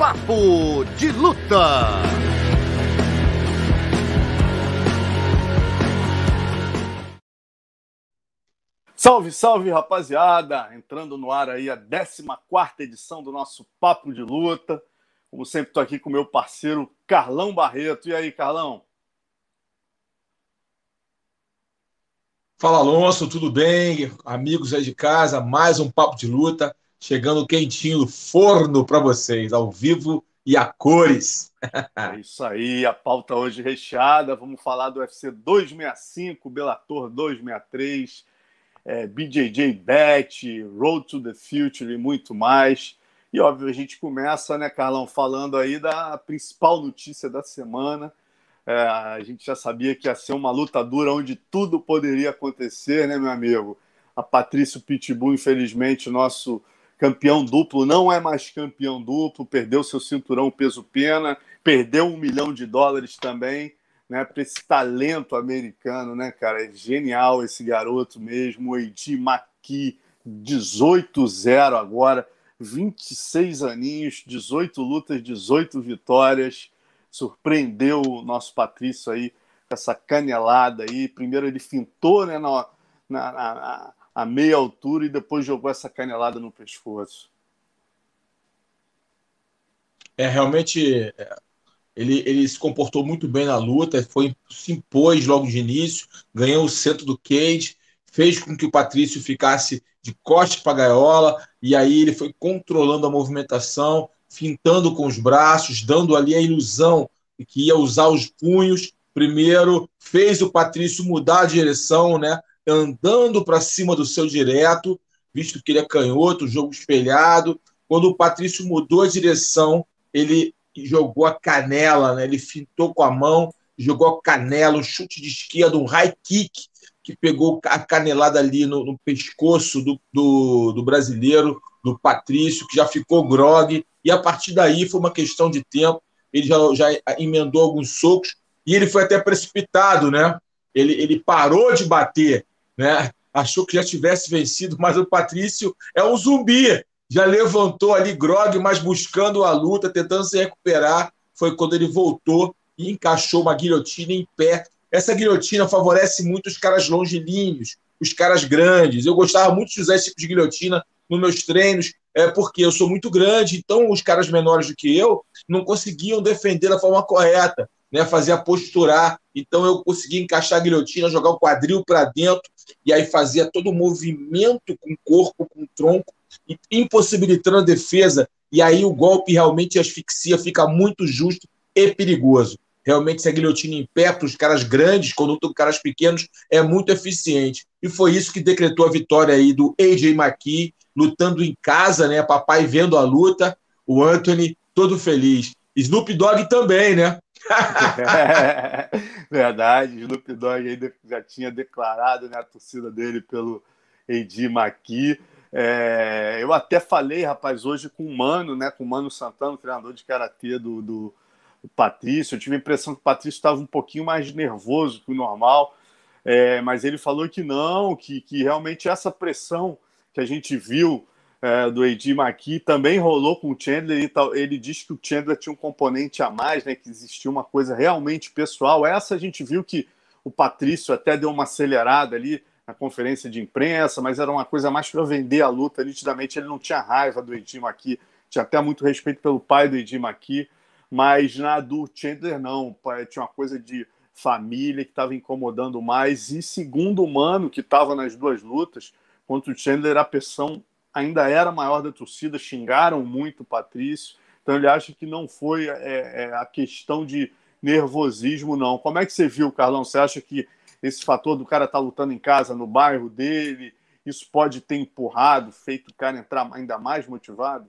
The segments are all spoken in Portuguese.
Papo de Luta. Salve, salve, rapaziada! Entrando no ar aí a 14 edição do nosso Papo de Luta. Como sempre, estou aqui com meu parceiro Carlão Barreto. E aí, Carlão? Fala, Alonso, tudo bem? Amigos aí de casa, mais um Papo de Luta, chegando quentinho forno para vocês, ao vivo e a cores. É isso aí, a pauta hoje recheada. Vamos falar do UFC 265, Bellator 263, é, BJJ Bet, Road to the Future e muito mais. E óbvio, a gente começa, né, Carlão, falando aí da principal notícia da semana. É, a gente já sabia que ia ser uma luta dura onde tudo poderia acontecer, né, meu amigo? A Patrício Pitbull, infelizmente, nosso campeão duplo, não é mais campeão duplo, perdeu seu cinturão peso-pena, perdeu um milhão de dólares também, né, para esse talento americano, né, cara? É genial esse garoto mesmo, o Maki, 18-0 agora 26 aninhos, 18 lutas, 18 vitórias. Surpreendeu o nosso Patrício aí com essa canelada aí. Primeiro ele fintou né, na, na, na a meia altura e depois jogou essa canelada no pescoço. É, realmente é, ele, ele se comportou muito bem na luta, foi, se impôs logo de início, ganhou o centro do cage, fez com que o Patrício ficasse de costas para a gaiola, e aí ele foi controlando a movimentação, fintando com os braços, dando ali a ilusão que ia usar os punhos. Primeiro, fez o Patrício mudar a direção, né? Andando para cima do seu direto, visto que ele é canhoto, jogo espelhado. Quando o Patrício mudou a direção, ele jogou a canela, né? ele fintou com a mão, jogou a canela, um chute de esquerda, um high kick, que pegou a canelada ali no, no pescoço do, do, do, brasileiro, do Patrício, que já ficou grog, e a partir daí foi uma questão de tempo, ele já, já emendou alguns socos, e ele foi até precipitado, né? Ele, ele parou de bater, né? Achou que já tivesse vencido, mas o Patrício é um zumbi, já levantou ali grog, mas buscando a luta, tentando se recuperar. Foi quando ele voltou e encaixou uma guilhotina em pé essa guilhotina favorece muito os caras longilíneos, os caras grandes. Eu gostava muito de usar esse tipo de guilhotina nos meus treinos, é, porque eu sou muito grande, então os caras menores do que eu não conseguiam defender da forma correta, né, fazia posturar. Então eu conseguia encaixar a guilhotina, jogar o quadril para dentro, e aí fazia todo o movimento com o corpo, com o tronco, impossibilitando a defesa. E aí o golpe realmente asfixia, fica muito justo e perigoso. Realmente, essa guilhotina em pé para os caras grandes, quando lutam caras pequenos, é muito eficiente. E foi isso que decretou a vitória aí do AJ McKee, lutando em casa, né? Papai vendo a luta, o Anthony todo feliz. Snoop Dogg também, né? verdade, Snoop Dogg já tinha declarado né, a torcida dele pelo AJ McKee. É, eu até falei, rapaz, hoje com o Mano, né? Com o Mano Santana, treinador de karatê do, do o Patrício. Eu tive a impressão que o Patrício estava um pouquinho mais nervoso que o normal, é, mas ele falou que não, que, que realmente essa pressão que a gente viu é, do Edi Maqui também rolou com o Chandler. Ele, ele disse que o Chandler tinha um componente a mais, né, que existia uma coisa realmente pessoal. Essa a gente viu que o Patrício até deu uma acelerada ali na conferência de imprensa, mas era uma coisa mais para vender a luta. Nitidamente ele não tinha raiva do Edi Maqui, tinha até muito respeito pelo pai do Edi Maqui. Mas na do Chandler, não. Tinha uma coisa de família que estava incomodando mais. E segundo o Mano, que estava nas duas lutas, contra o Chandler, a pressão ainda era maior da torcida, xingaram muito o Patrício. Então ele acha que não foi é, é, a questão de nervosismo, não. Como é que você viu, Carlão? Você acha que esse fator do cara estar tá lutando em casa, no bairro dele, isso pode ter empurrado, feito o cara entrar ainda mais motivado?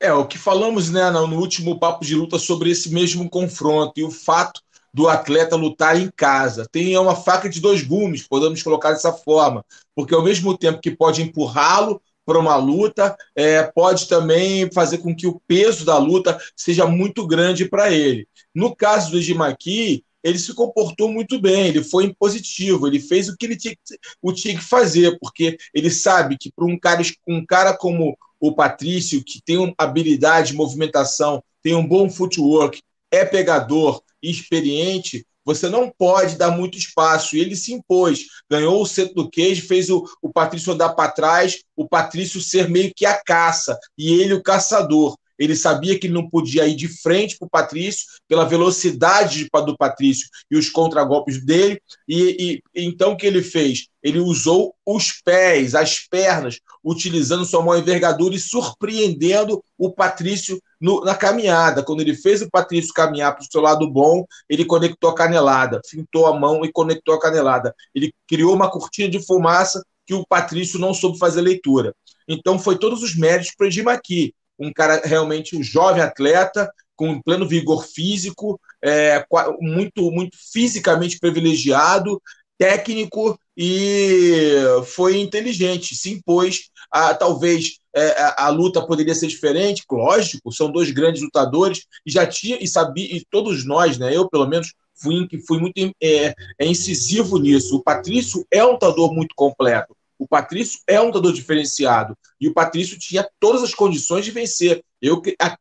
É, o que falamos né, no último papo de luta sobre esse mesmo confronto e o fato do atleta lutar em casa. Tem uma faca de dois gumes, podemos colocar dessa forma, porque ao mesmo tempo que pode empurrá-lo para uma luta, é, pode também fazer com que o peso da luta seja muito grande para ele. No caso do Edimaqui, ele se comportou muito bem, ele foi positivo, ele fez o que ele tinha, o tinha que fazer, porque ele sabe que para um cara, um cara como o Patrício, que tem habilidade de movimentação, tem um bom footwork, é pegador, experiente, você não pode dar muito espaço. E ele se impôs, ganhou o centro do queijo, fez o, o Patrício andar para trás, o Patrício ser meio que a caça, e ele o caçador. Ele sabia que ele não podia ir de frente para o Patrício, pela velocidade do Patrício e os contragolpes dele. E, e então o que ele fez? Ele usou os pés, as pernas, utilizando sua mão envergadura e surpreendendo o Patrício no, na caminhada. Quando ele fez o Patrício caminhar para o seu lado bom, ele conectou a canelada, fintou a mão e conectou a canelada. Ele criou uma cortina de fumaça que o Patrício não soube fazer leitura. Então, foi todos os méritos para o Edim aqui. Um cara realmente um jovem atleta, com pleno vigor físico, é, muito, muito fisicamente privilegiado, técnico e foi inteligente, se impôs. A, talvez é, a, a, luta poderia ser diferente, lógico, são dois grandes lutadores e já tinha e sabia e todos nós, né? Eu pelo menos fui fui muito é, é incisivo nisso. O Patrício é um lutador muito completo. O Patrício é um lutador diferenciado e o Patrício tinha todas as condições de vencer. Eu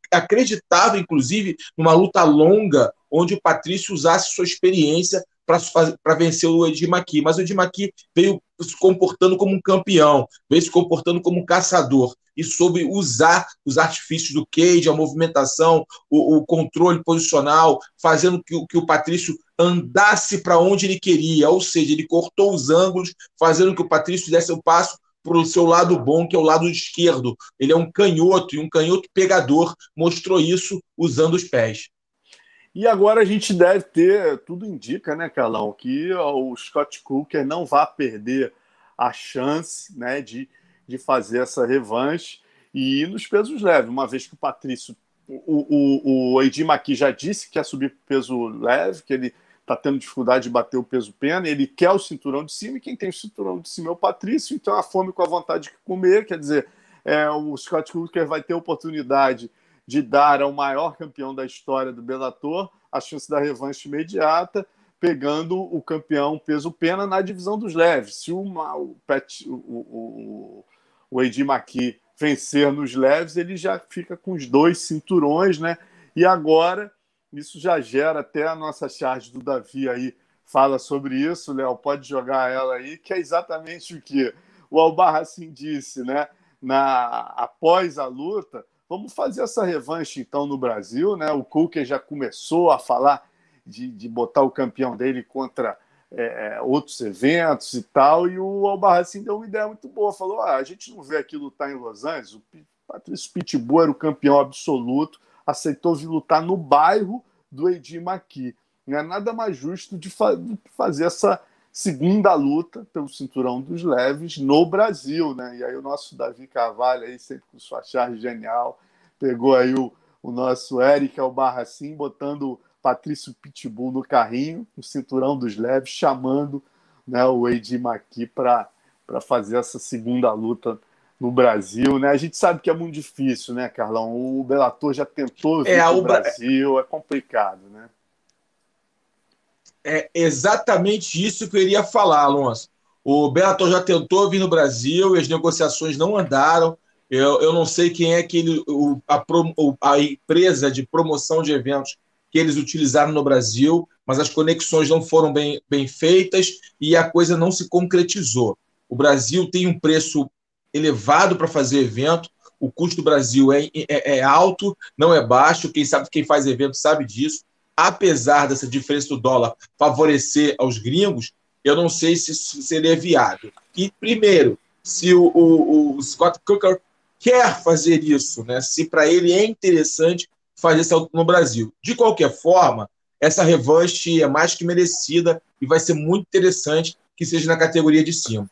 acreditava, inclusive, numa luta longa onde o Patrício usasse sua experiência para vencer o Edir Maqui. Mas o Edir Maqui veio se comportando como um campeão, veio se comportando como um caçador e soube usar os artifícios do cage, a movimentação, o, o controle posicional, fazendo que, que o Patrício andasse para onde ele queria, ou seja, ele cortou os ângulos, fazendo que o Patrício desse o passo para o seu lado bom, que é o lado esquerdo. Ele é um canhoto e um canhoto pegador, mostrou isso usando os pés. E agora a gente deve ter, tudo indica, né, Carlão, que o Scott Cooker não vai perder a chance né, de, de fazer essa revanche e ir nos pesos leves, uma vez que o Patrício, o, o, o já disse que quer subir peso leve, que ele está tendo dificuldade de bater o peso pena, ele quer o cinturão de cima, e quem tem o cinturão de cima é o Patrício, então a fome com a vontade de comer, quer dizer, é, o Scott Cooker vai ter oportunidade de dar ao maior campeão da história do Bellator a chance da revanche imediata, pegando o campeão peso pena na divisão dos leves. Se o, Pet, o, o, o Eddie Maqui vencer nos leves, ele já fica com os dois cinturões, né? E agora isso já gera até a nossa charge do Davi aí fala sobre isso, Léo, pode jogar ela aí, que é exatamente o que o Albarracin disse, né? Na após a luta, Vamos fazer essa revanche então no Brasil, né? O Cooker já começou a falar de, de botar o campeão dele contra é, outros eventos e tal, e o Albarracin deu uma ideia muito boa, falou: ah, a gente não vê aqui lutar em Los Angeles, o Patrício Pitbull era o campeão absoluto, aceitou lutar no bairro do Edir Maqui. Não é nada mais justo de, fa fazer essa segunda luta pelo cinturão dos leves no Brasil, né? E aí o nosso Davi Carvalho aí sempre com sua charge genial pegou aí o, o nosso Eric Albarracin botando Patrício Pitbull no carrinho, no cinturão dos leves, chamando né, o Eddie Maqui para fazer essa segunda luta no Brasil, né? A gente sabe que é muito difícil, né, Carlão? O Bellator já tentou vir é, o Brasil, é complicado, né? É exatamente isso que eu iria falar, Alonso. O Bellator já tentou vir no Brasil e as negociações não andaram. Eu, eu não sei quem é que ele, o, a, a empresa de promoção de eventos que eles utilizaram no Brasil, mas as conexões não foram bem, bem feitas e a coisa não se concretizou. O Brasil tem um preço elevado para fazer evento, o custo do Brasil é, é, é, alto, não é baixo. Quem sabe quem faz evento sabe disso apesar dessa diferença do dólar favorecer aos gringos, eu não sei se isso seria viável. E, primeiro, se o, o, o Scott Cooker quer fazer isso, né? se para ele é interessante fazer isso no Brasil. De qualquer forma, essa revanche é mais que merecida e vai ser muito interessante que seja na categoria de cima.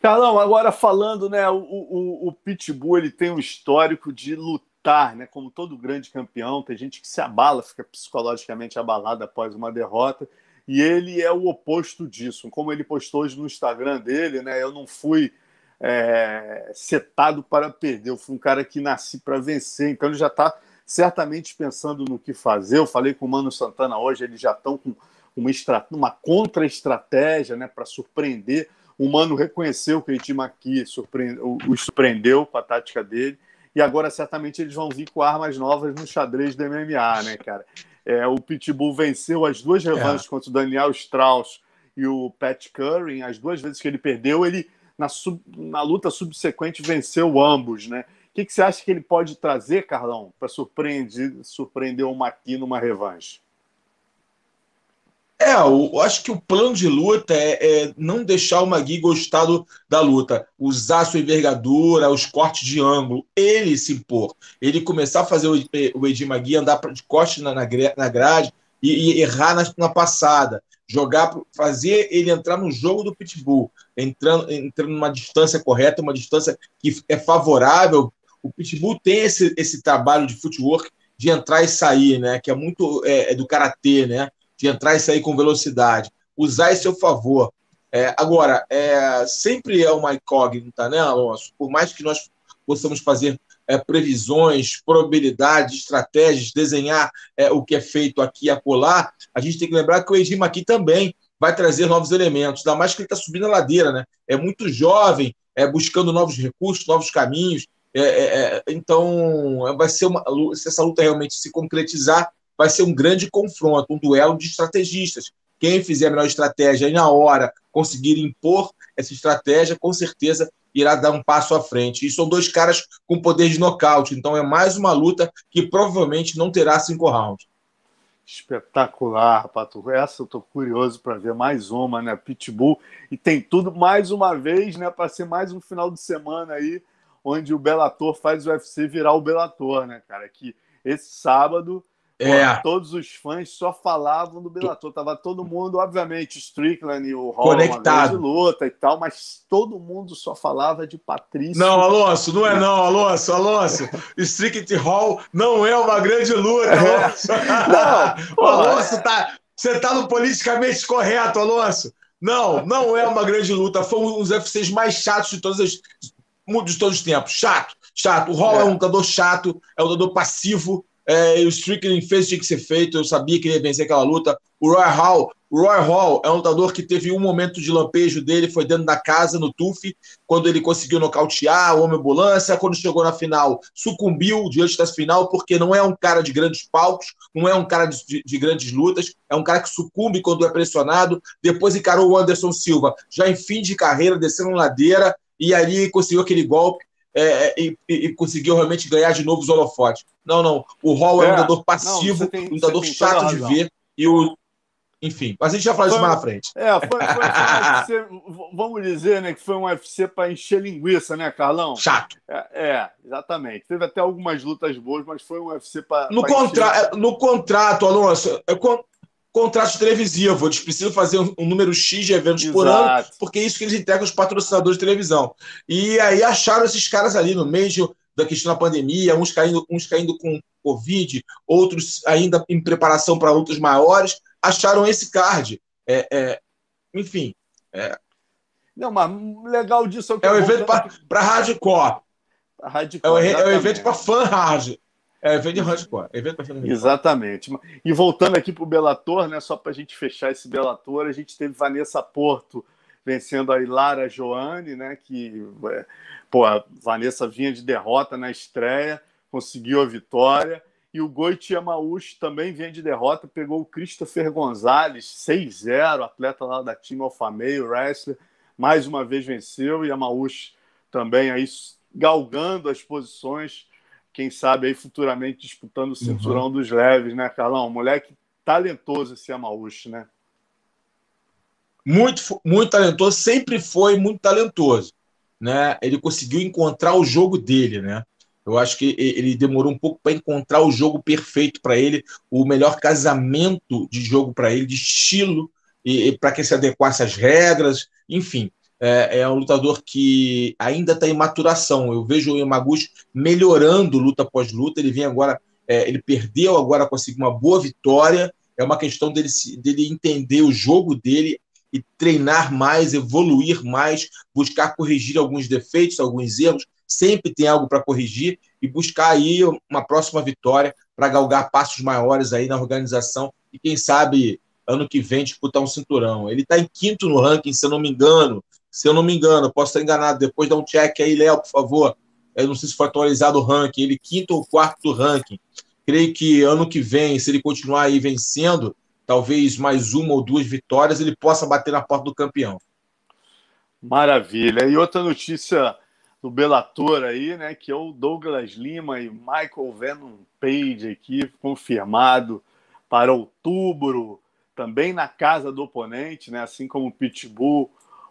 Carlão, agora falando, né, o, o, o Pitbull ele tem um histórico de lutar né? Como todo grande campeão, tem gente que se abala, fica psicologicamente abalada após uma derrota. E ele é o oposto disso. Como ele postou hoje no Instagram dele, né? Eu não fui é, setado para perder, eu fui um cara que nasci para vencer. Então ele já está certamente pensando no que fazer. Eu falei com o Mano Santana hoje, eles já estão com uma, uma contra-estratégia né, para surpreender. O Mano reconheceu que o Edim aqui surpreende, o, o surpreendeu com a tática dele. E agora certamente eles vão vir com armas novas no xadrez do MMA, né, cara? É, o Pitbull venceu as duas revanches é. contra o Daniel Strauss e o Pat Curry. As duas vezes que ele perdeu, ele na, sub, na luta subsequente venceu ambos, né? O que, que você acha que ele pode trazer, Carlão, para surpreender, surpreender o Maqui numa revanche? É, eu acho que o plano de luta é, é não deixar o Magui gostar do, da luta, usar sua envergadura, os cortes de ângulo, ele se impor, ele começar a fazer o, o Edi Magui andar de costas na, na grade e, e errar na, na, passada, jogar, fazer ele entrar no jogo do pitbull, entrando, entrando numa distância correta, uma distância que é favorável. O pitbull tem esse, esse trabalho de footwork de entrar e sair, né? Que é muito é, é do karatê, né? De entrar e sair com velocidade, usar em seu favor. É, agora, é, sempre é uma incógnita, né, Alonso? Por mais que nós possamos fazer é, previsões, probabilidades, estratégias, desenhar é, o que é feito aqui e acolá, a gente tem que lembrar que o Edim aqui também vai trazer novos elementos, ainda mais que ele está subindo a ladeira, né? É muito jovem, é buscando novos recursos, novos caminhos. É, é então, vai ser uma, se essa luta realmente se concretizar, vai ser um grande confronto, um duelo de estrategistas. Quem fizer a melhor estratégia e na hora conseguir impor essa estratégia, com certeza irá dar um passo à frente. E são dois caras com poder de nocaute, então é mais uma luta que provavelmente não terá cinco rounds. Espetacular, Pato. Essa eu tô curioso para ver mais uma, né? Pitbull. E tem tudo mais uma vez, né? Para ser mais um final de semana aí, onde o Bellator faz o UFC virar o Bellator, né, cara? Que esse sábado é. todos os fãs só falavam do Bellator. Tava todo mundo, obviamente, Strickland e o Hall Conectado. de luta e tal, mas todo mundo só falava de Patrício. Não, Alonso, não é não, Alonso, Alonso. Strickland e Hall não é uma grande luta, é. Alonso. Não, Alonso, tá, você tá no politicamente correto, Alonso. Não, não é uma grande luta. Foi um dos UFCs mais chatos de todos os, de todos os tempos. Chato, chato. O Hall é, é um lutador chato, é um lutador passivo, é, o Strickland fez o que tinha que ser feito, eu sabia que ele ia vencer aquela luta. O Roy Hall, o Roy Hall é um lutador que teve um momento de lampejo dele, foi dentro da casa, no TUF, quando ele conseguiu nocautear o Homem-Ambulância, quando chegou na final, sucumbiu diante da final, porque não é um cara de grandes palcos, não é um cara de, de, de grandes lutas, é um cara que sucumbe quando é pressionado. Depois encarou o Anderson Silva, já em fim de carreira, descendo ladeira, e ali conseguiu aquele golpe é, é, e, e, conseguiu realmente ganhar de novo os holofotes. Não, não. O Hall é, é um lutador passivo, tem, um lutador chato de ver. E o, enfim, mas a gente já fala isso mais na frente. É, foi, foi, foi um UFC, vamos dizer, né, que foi um UFC para encher linguiça, né, Carlão? Chato. É, é, exatamente. Teve até algumas lutas boas, mas foi um UFC para. No, contra encher... no contrato, Alonso, é, contrato televisivo. Eles precisam fazer um, um número X de eventos Exato. por ano, porque é isso que eles entregam aos patrocinadores de televisão. E aí acharam esses caras ali no meio da questão da pandemia, uns caindo, uns caindo com Covid, outros ainda em preparação para lutas maiores, acharam esse card. É, é, enfim. É, Não, mas legal disso é o que É um evento para hardcore. hardcore. É um, é um evento para fã hard. É, evento de hardcore. Evento Exatamente. E voltando aqui para o Bellator, né, só para a gente fechar esse Bellator, a gente teve Vanessa Porto vencendo a Ilara Joane, né, que é, pô, a Vanessa vinha de derrota na estreia, conseguiu a vitória. E o Goiti Yamauchi também vinha de derrota, pegou o Christopher Gonzalez, 6-0, atleta lá da time Alfa Meio, wrestler, mais uma vez venceu, e Yamauchi também aí galgando as posições quem sabe aí futuramente disputando o cinturão uhum. dos leves, né, Carlão? moleque talentoso esse Amaúcho, né? Muito, muito talentoso, sempre foi muito talentoso, né? Ele conseguiu encontrar o jogo dele, né? Eu acho que ele demorou um pouco para encontrar o jogo perfeito para ele, o melhor casamento de jogo para ele, de estilo, e, e para que se adequasse às regras, enfim. É, é um lutador que ainda está em maturação. Eu vejo o Yamaguchi melhorando luta após luta. Ele vem agora, é, ele perdeu agora, conseguiu uma boa vitória. É uma questão dele, dele entender o jogo dele e treinar mais, evoluir mais, buscar corrigir alguns defeitos, alguns erros. Sempre tem algo para corrigir e buscar aí uma próxima vitória para galgar passos maiores aí na organização e quem sabe ano que vem disputar um cinturão. Ele está em quinto no ranking, se eu não me engano, se eu não me engano, posso estar enganado. Depois dá um check aí, Léo, por favor. Eu não sei se foi atualizado o ranking. Ele quinto ou quarto do ranking. Creio que ano que vem, se ele continuar aí vencendo, talvez mais uma ou duas vitórias, ele possa bater na porta do campeão. Maravilha. E outra notícia do Bellator aí, né, que é o Douglas Lima e Michael Venom Page aqui, confirmado para outubro, também na casa do oponente, né, assim como o Pitbull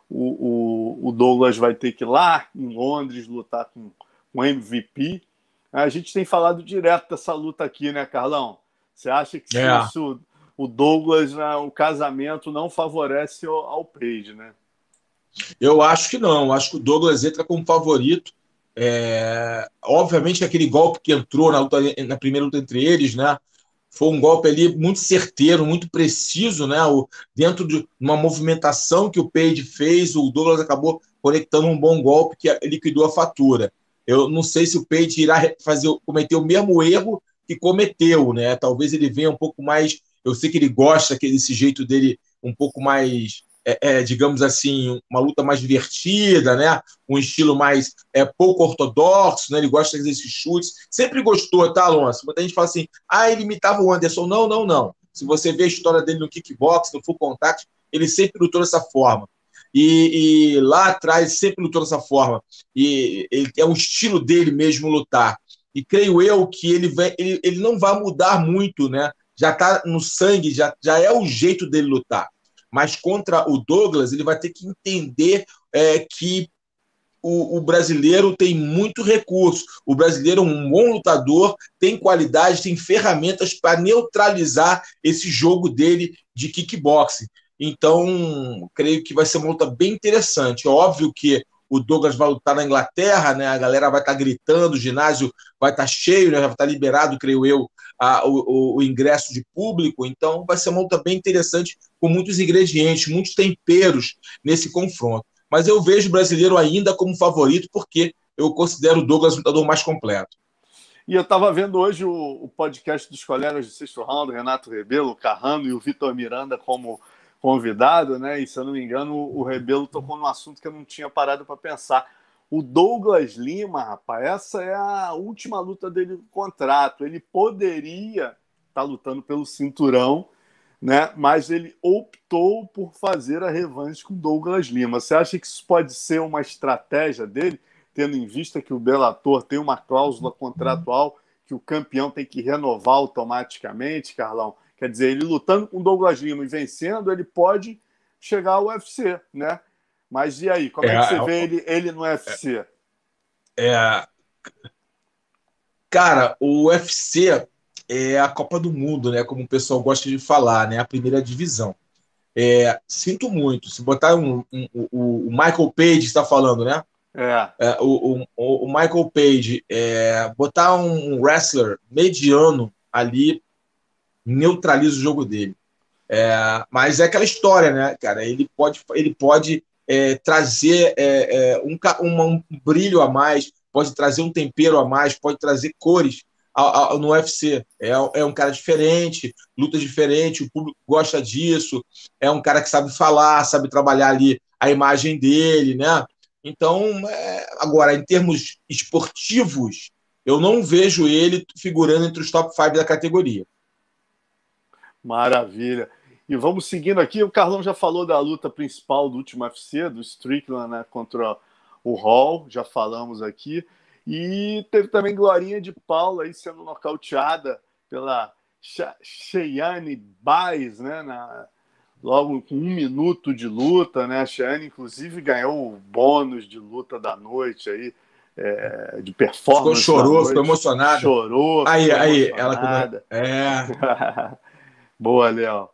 o, o, o, Douglas vai ter que ir lá em Londres lutar com o MVP. A gente tem falado direto dessa luta aqui, né, Carlão? Você acha que é. isso, o Douglas, né, o casamento não favorece ao, ao Page, né? Eu acho que não. Acho que o Douglas entra como favorito. É... Obviamente, aquele golpe que entrou na, luta, na primeira luta entre eles, né? Foi um golpe ali muito certeiro, muito preciso, né? O, dentro de uma movimentação que o Page fez, o Douglas acabou conectando um bom golpe que liquidou a fatura. Eu não sei se o Page irá fazer, cometer o mesmo erro que cometeu, né? Talvez ele venha um pouco mais. Eu sei que ele gosta desse jeito dele um pouco mais é, é, digamos assim, uma luta mais divertida, né? um estilo mais é, pouco ortodoxo, né? ele gosta de fazer esses chutes. Sempre gostou, tá, Alonso? Muita gente fala assim, ah, ele imitava o Anderson. Não, não, não. Se você vê a história dele no kickbox, no full contact, ele sempre lutou dessa forma. E, e lá atrás sempre lutou dessa forma. E ele, é o estilo dele mesmo lutar. E creio eu que ele, vai, ele, ele não vai mudar muito, né? Já está no sangue, já, já é o jeito dele lutar mas contra o Douglas ele vai ter que entender é, que o, o, brasileiro tem muito recurso. O brasileiro é um bom lutador, tem qualidade, tem ferramentas para neutralizar esse jogo dele de kickboxing. Então, creio que vai ser uma luta bem interessante. É óbvio que o Douglas vai lutar na Inglaterra, né? A galera vai estar tá gritando, o ginásio vai estar tá cheio, né? Vai estar tá liberado, creio eu, a, o, o, ingresso de público. Então, vai ser uma luta bem interessante, com muitos ingredientes, muitos temperos nesse confronto. Mas eu vejo o brasileiro ainda como favorito, porque eu considero o Douglas um lutador mais completo. E eu estava vendo hoje o, o, podcast dos colegas de sexto round, Renato Rebelo, Carrano e o Vitor Miranda como convidado, né? E se eu não me engano, o Rebelo tocou num assunto que eu não tinha parado para pensar. O Douglas Lima, rapaz, essa é a última luta dele no contrato. Ele poderia estar tá lutando pelo cinturão, né? Mas ele optou por fazer a revanche com Douglas Lima. Você acha que isso pode ser uma estratégia dele, tendo em vista que o Bellator tem uma cláusula contratual que o campeão tem que renovar automaticamente, Carlão? Quer dizer, ele lutando com Douglas Lima e vencendo, ele pode chegar ao UFC, né? Mas e aí, como é, é que você é, vê ele, ele no UFC? É, é, cara, o UFC é a Copa do Mundo, né? Como o pessoal gosta de falar, né? A primeira divisão. É, sinto muito. Se botar um, um, um, o Michael Page está falando, né? É. é o, o, o, Michael Page é, botar um wrestler mediano ali neutraliza o jogo dele. É, mas é aquela história, né, cara? Ele pode, ele pode é, trazer é, é um, um, brilho a mais, pode trazer um tempero a mais, pode trazer cores ao, ao, no UFC. É, é um cara diferente, luta diferente, o público gosta disso. É um cara que sabe falar, sabe trabalhar ali a imagem dele, né? Então, é, agora, em termos esportivos, eu não vejo ele figurando entre os top 5 da categoria. Maravilha. E vamos seguindo aqui. O Carlão já falou da luta principal do último UFC, do Strickland né, contra o Hall, já falamos aqui. E teve também Glorinha de Paula aí sendo nocauteada pela Cheyenne Baez, né? Na, logo com um minuto de luta, né? A Cheyenne, inclusive, ganhou o bônus de luta da noite aí, é, de performance. Ficou, chorou, ficou emocionada. Chorou. Aí, aí, emocionada. ela. É. Boa, Léo.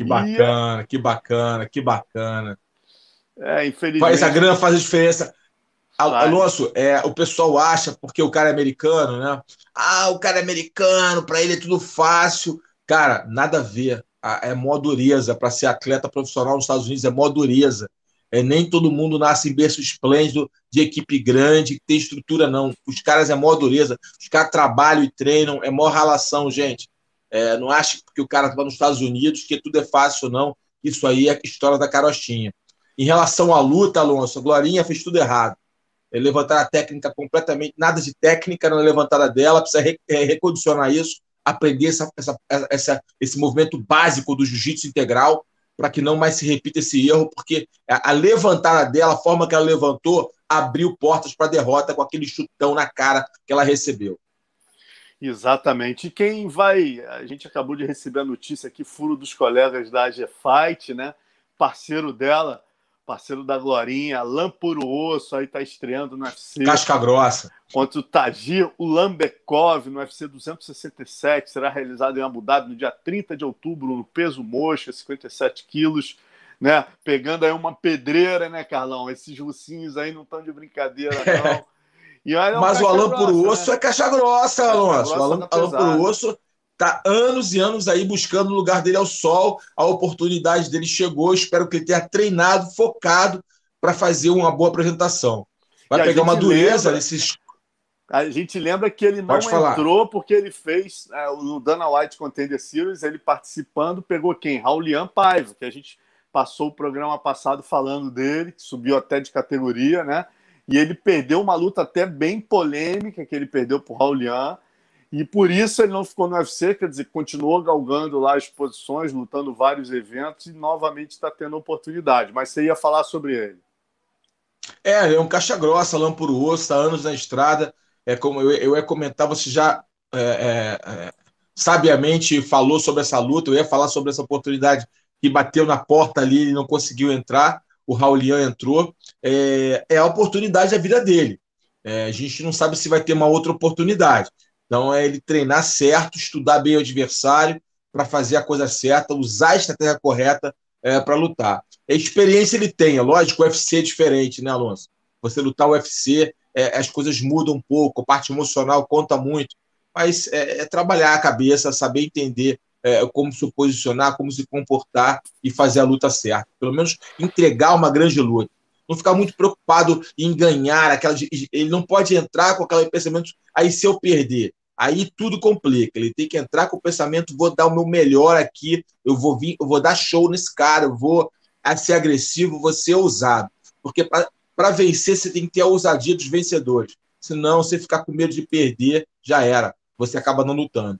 Que bacana, e... que bacana, que bacana. É, infelizmente. Faz a grana faz a diferença. Alonso, é, o pessoal acha, porque o cara é americano, né? Ah, o cara é americano, para ele é tudo fácil. Cara, nada a ver. É mó dureza. Para ser atleta profissional nos Estados Unidos é mó dureza. É, nem todo mundo nasce em berço esplêndido, de equipe grande, que tem estrutura, não. Os caras é mó dureza. Os caras trabalham e treinam, é mó relação, gente. É, não acho que o cara está nos Estados Unidos que tudo é fácil, não. Isso aí é a história da carochinha. Em relação à luta, Alonso, a Glorinha fez tudo errado levantar a técnica completamente, nada de técnica na levantada dela, precisa re, é, recondicionar isso, aprender essa, essa, essa, esse movimento básico do jiu-jitsu integral, para que não mais se repita esse erro, porque a, a levantada dela, a forma que ela levantou, abriu portas para derrota com aquele chutão na cara que ela recebeu. Exatamente. E quem vai. A gente acabou de receber a notícia aqui, furo dos colegas da AG Fight, né? Parceiro dela, parceiro da Glorinha, Lampuro Osso, aí tá estreando no UFC. Casca Grossa. Contra o Tagir Ulambekov no UFC 267, será realizado em Abu Dhabi no dia 30 de outubro, no peso mosca, 57 quilos, né? Pegando aí uma pedreira, né, Carlão? Esses russinhos aí não estão de brincadeira, não. E olha, Mas o Alan Puro Osso né? é caixa grossa, Alonso. O Alan, Alan Puro Osso Está anos e anos aí buscando o lugar dele ao sol. A oportunidade dele chegou. Espero que ele tenha treinado, focado para fazer uma boa apresentação. Vai pegar uma dureza nesses. A gente lembra que ele não entrou porque ele fez é, no Dana White Contender Series, ele participando, pegou quem? Raulian Paiva, que a gente passou o programa passado falando dele, que subiu até de categoria, né? E ele perdeu uma luta até bem polêmica, que ele perdeu para o Raulian e por isso ele não ficou no UFC, quer dizer, continuou galgando lá as posições, lutando vários eventos e novamente está tendo oportunidade. Mas você ia falar sobre ele. É, é um caixa grossa, lampuro osso, está anos na estrada. É como eu, eu ia comentar, você já é, é, é, sabiamente falou sobre essa luta, eu ia falar sobre essa oportunidade que bateu na porta ali e não conseguiu entrar. O Raulian entrou. É, é a oportunidade da vida dele. É, a gente não sabe se vai ter uma outra oportunidade. Então, é ele treinar certo, estudar bem o adversário para fazer a coisa certa, usar a estratégia correta é, para lutar. A experiência ele tem, é lógico, o UFC é diferente, né, Alonso? Você lutar o UFC, é, as coisas mudam um pouco, a parte emocional conta muito, mas é, é trabalhar a cabeça, saber entender é, como se posicionar, como se comportar e fazer a luta certa. Pelo menos entregar uma grande luta. Não ficar muito preocupado em ganhar, aquela, ele não pode entrar com aquele pensamento, aí se eu perder, aí tudo complica. Ele tem que entrar com o pensamento: vou dar o meu melhor aqui, eu vou vir, eu vou dar show nesse cara, eu vou ser agressivo, vou ser ousado. Porque para vencer, você tem que ter a ousadia dos vencedores. Senão, você ficar com medo de perder, já era. Você acaba não lutando.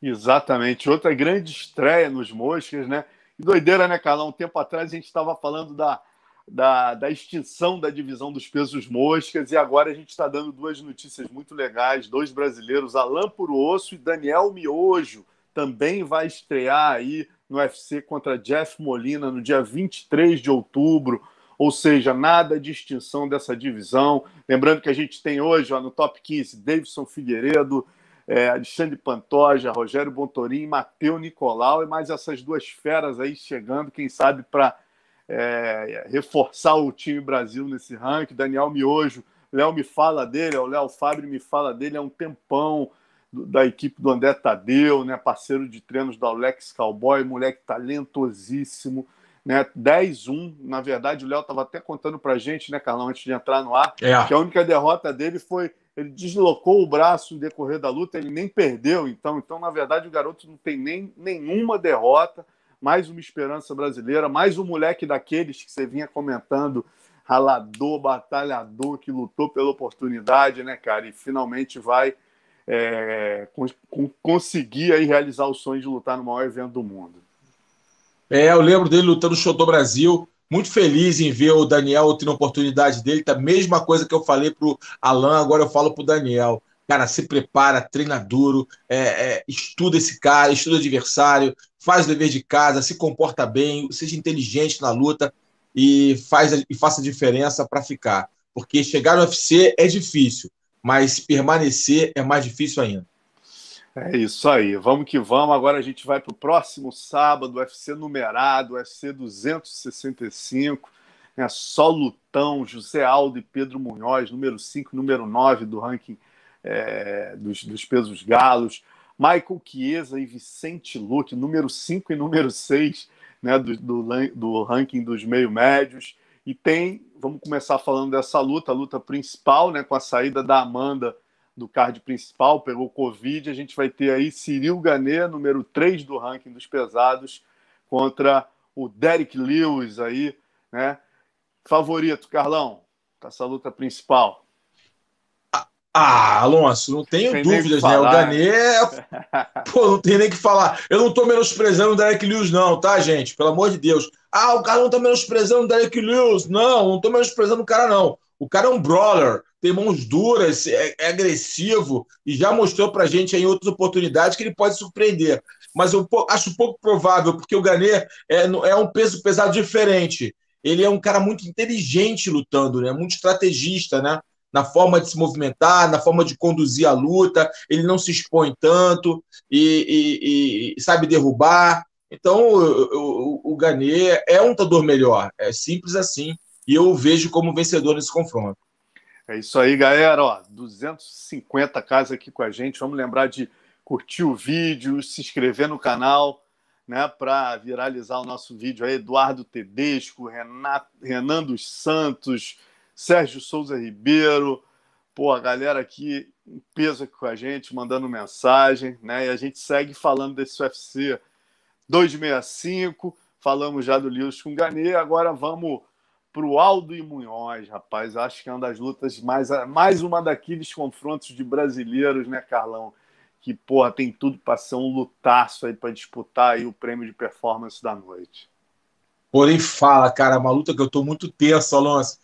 Exatamente. Outra grande estreia nos Moscas, né? E doideira, né, Carlão? Um tempo atrás a gente estava falando da da, da extinção da divisão dos pesos moscas e agora a gente está dando duas notícias muito legais. Dois brasileiros, Alain Puro Osso e Daniel Miojo, também vai estrear aí no UFC contra Jeff Molina no dia 23 de outubro. Ou seja, nada de extinção dessa divisão. Lembrando que a gente tem hoje ó, no top 15 Davidson Figueiredo, é, Alexandre Pantoja, Rogério Bontorim, Mateu Nicolau e mais essas duas feras aí chegando, quem sabe, para é, reforçar o time Brasil nesse ranking. Daniel Miojo, Léo me fala dele, o Léo Fábio me fala dele há um tempão, do, da equipe do André Tadeu, né, parceiro de treinos da Alex Cowboy, moleque talentosíssimo. Né, 10-1, na verdade, o Léo estava até contando para gente, né, Carlão, antes de entrar no ar, é. que a única derrota dele foi ele deslocou o braço no decorrer da luta, ele nem perdeu, então, então na verdade o garoto não tem nem nenhuma derrota, mais uma esperança brasileira, mais um moleque daqueles que você vinha comentando, ralador, batalhador, que lutou pela oportunidade, né, cara? E finalmente vai é, conseguir aí realizar o sonho de lutar no maior evento do mundo. É, eu lembro dele lutando no Show do Brasil. Muito feliz em ver o Daniel tendo a oportunidade dele. Tá a mesma coisa que eu falei para o Alan, agora eu falo para o Daniel. Cara, se prepara, treina duro, é, é, estuda esse cara, estuda o adversário, faz o dever de casa, se comporta bem, seja inteligente na luta e, faz, e faça diferença para ficar. Porque chegar no UFC é difícil, mas permanecer é mais difícil ainda. É isso aí, vamos que vamos. Agora a gente vai para o próximo sábado, UFC numerado, UFC 265. né? Só Lutão, José Aldo e Pedro Munhoz, número 5 número 9 do ranking é, dos, dos pesos galos. Michael Chiesa e Vicente Luque, número 5 e número 6 né, do, do, do ranking dos meio-médios. E tem, vamos começar falando dessa luta, a luta principal, né, com a saída da Amanda do card principal, pegou Covid. A gente vai ter aí Cyril Gané, número 3 do ranking dos pesados, contra o Derek Lewis aí, né? Favorito, Carlão, essa luta principal. Ah, Alonso, não tenho tem dúvidas, né? O Ganê, pô, não tem nem que falar. Eu não tô menosprezando o Derek Lewis, não, tá, gente? Pelo amor de Deus. Ah, o cara não tá menosprezando o Derek Lewis. Não, não tô menosprezando o cara, não. O cara é um brawler, tem mãos duras, é, é agressivo e já mostrou pra gente em outras oportunidades que ele pode surpreender. Mas eu acho pouco provável, porque o Ganê é, é um peso pesado diferente. Ele é um cara muito inteligente lutando, né? Muito estrategista, né? Na forma de se movimentar, na forma de conduzir a luta, ele não se expõe tanto e, e, e sabe derrubar. Então, o, o, o é um lutador melhor, é simples assim, e eu o vejo como vencedor nesse confronto. É isso aí, galera. Ó, 250 casas aqui com a gente. Vamos lembrar de curtir o vídeo, se inscrever no canal, né, para viralizar o nosso vídeo aí. Eduardo Tedesco, Renato, Renan dos Santos, Sérgio Souza Ribeiro, pô, a galera aqui em peso aqui com a gente, mandando mensagem, né? E a gente segue falando desse UFC 265, falamos já do Lewis com Ganê, agora vamos para o Aldo e Munhoz, rapaz. Acho que é uma das lutas mais, mais uma daqueles confrontos de brasileiros, né, Carlão? Que, porra, tem tudo para ser um lutaço aí para disputar aí o prêmio de performance da noite. Porém, fala, cara, é uma luta que eu tô muito tenso, Alonso.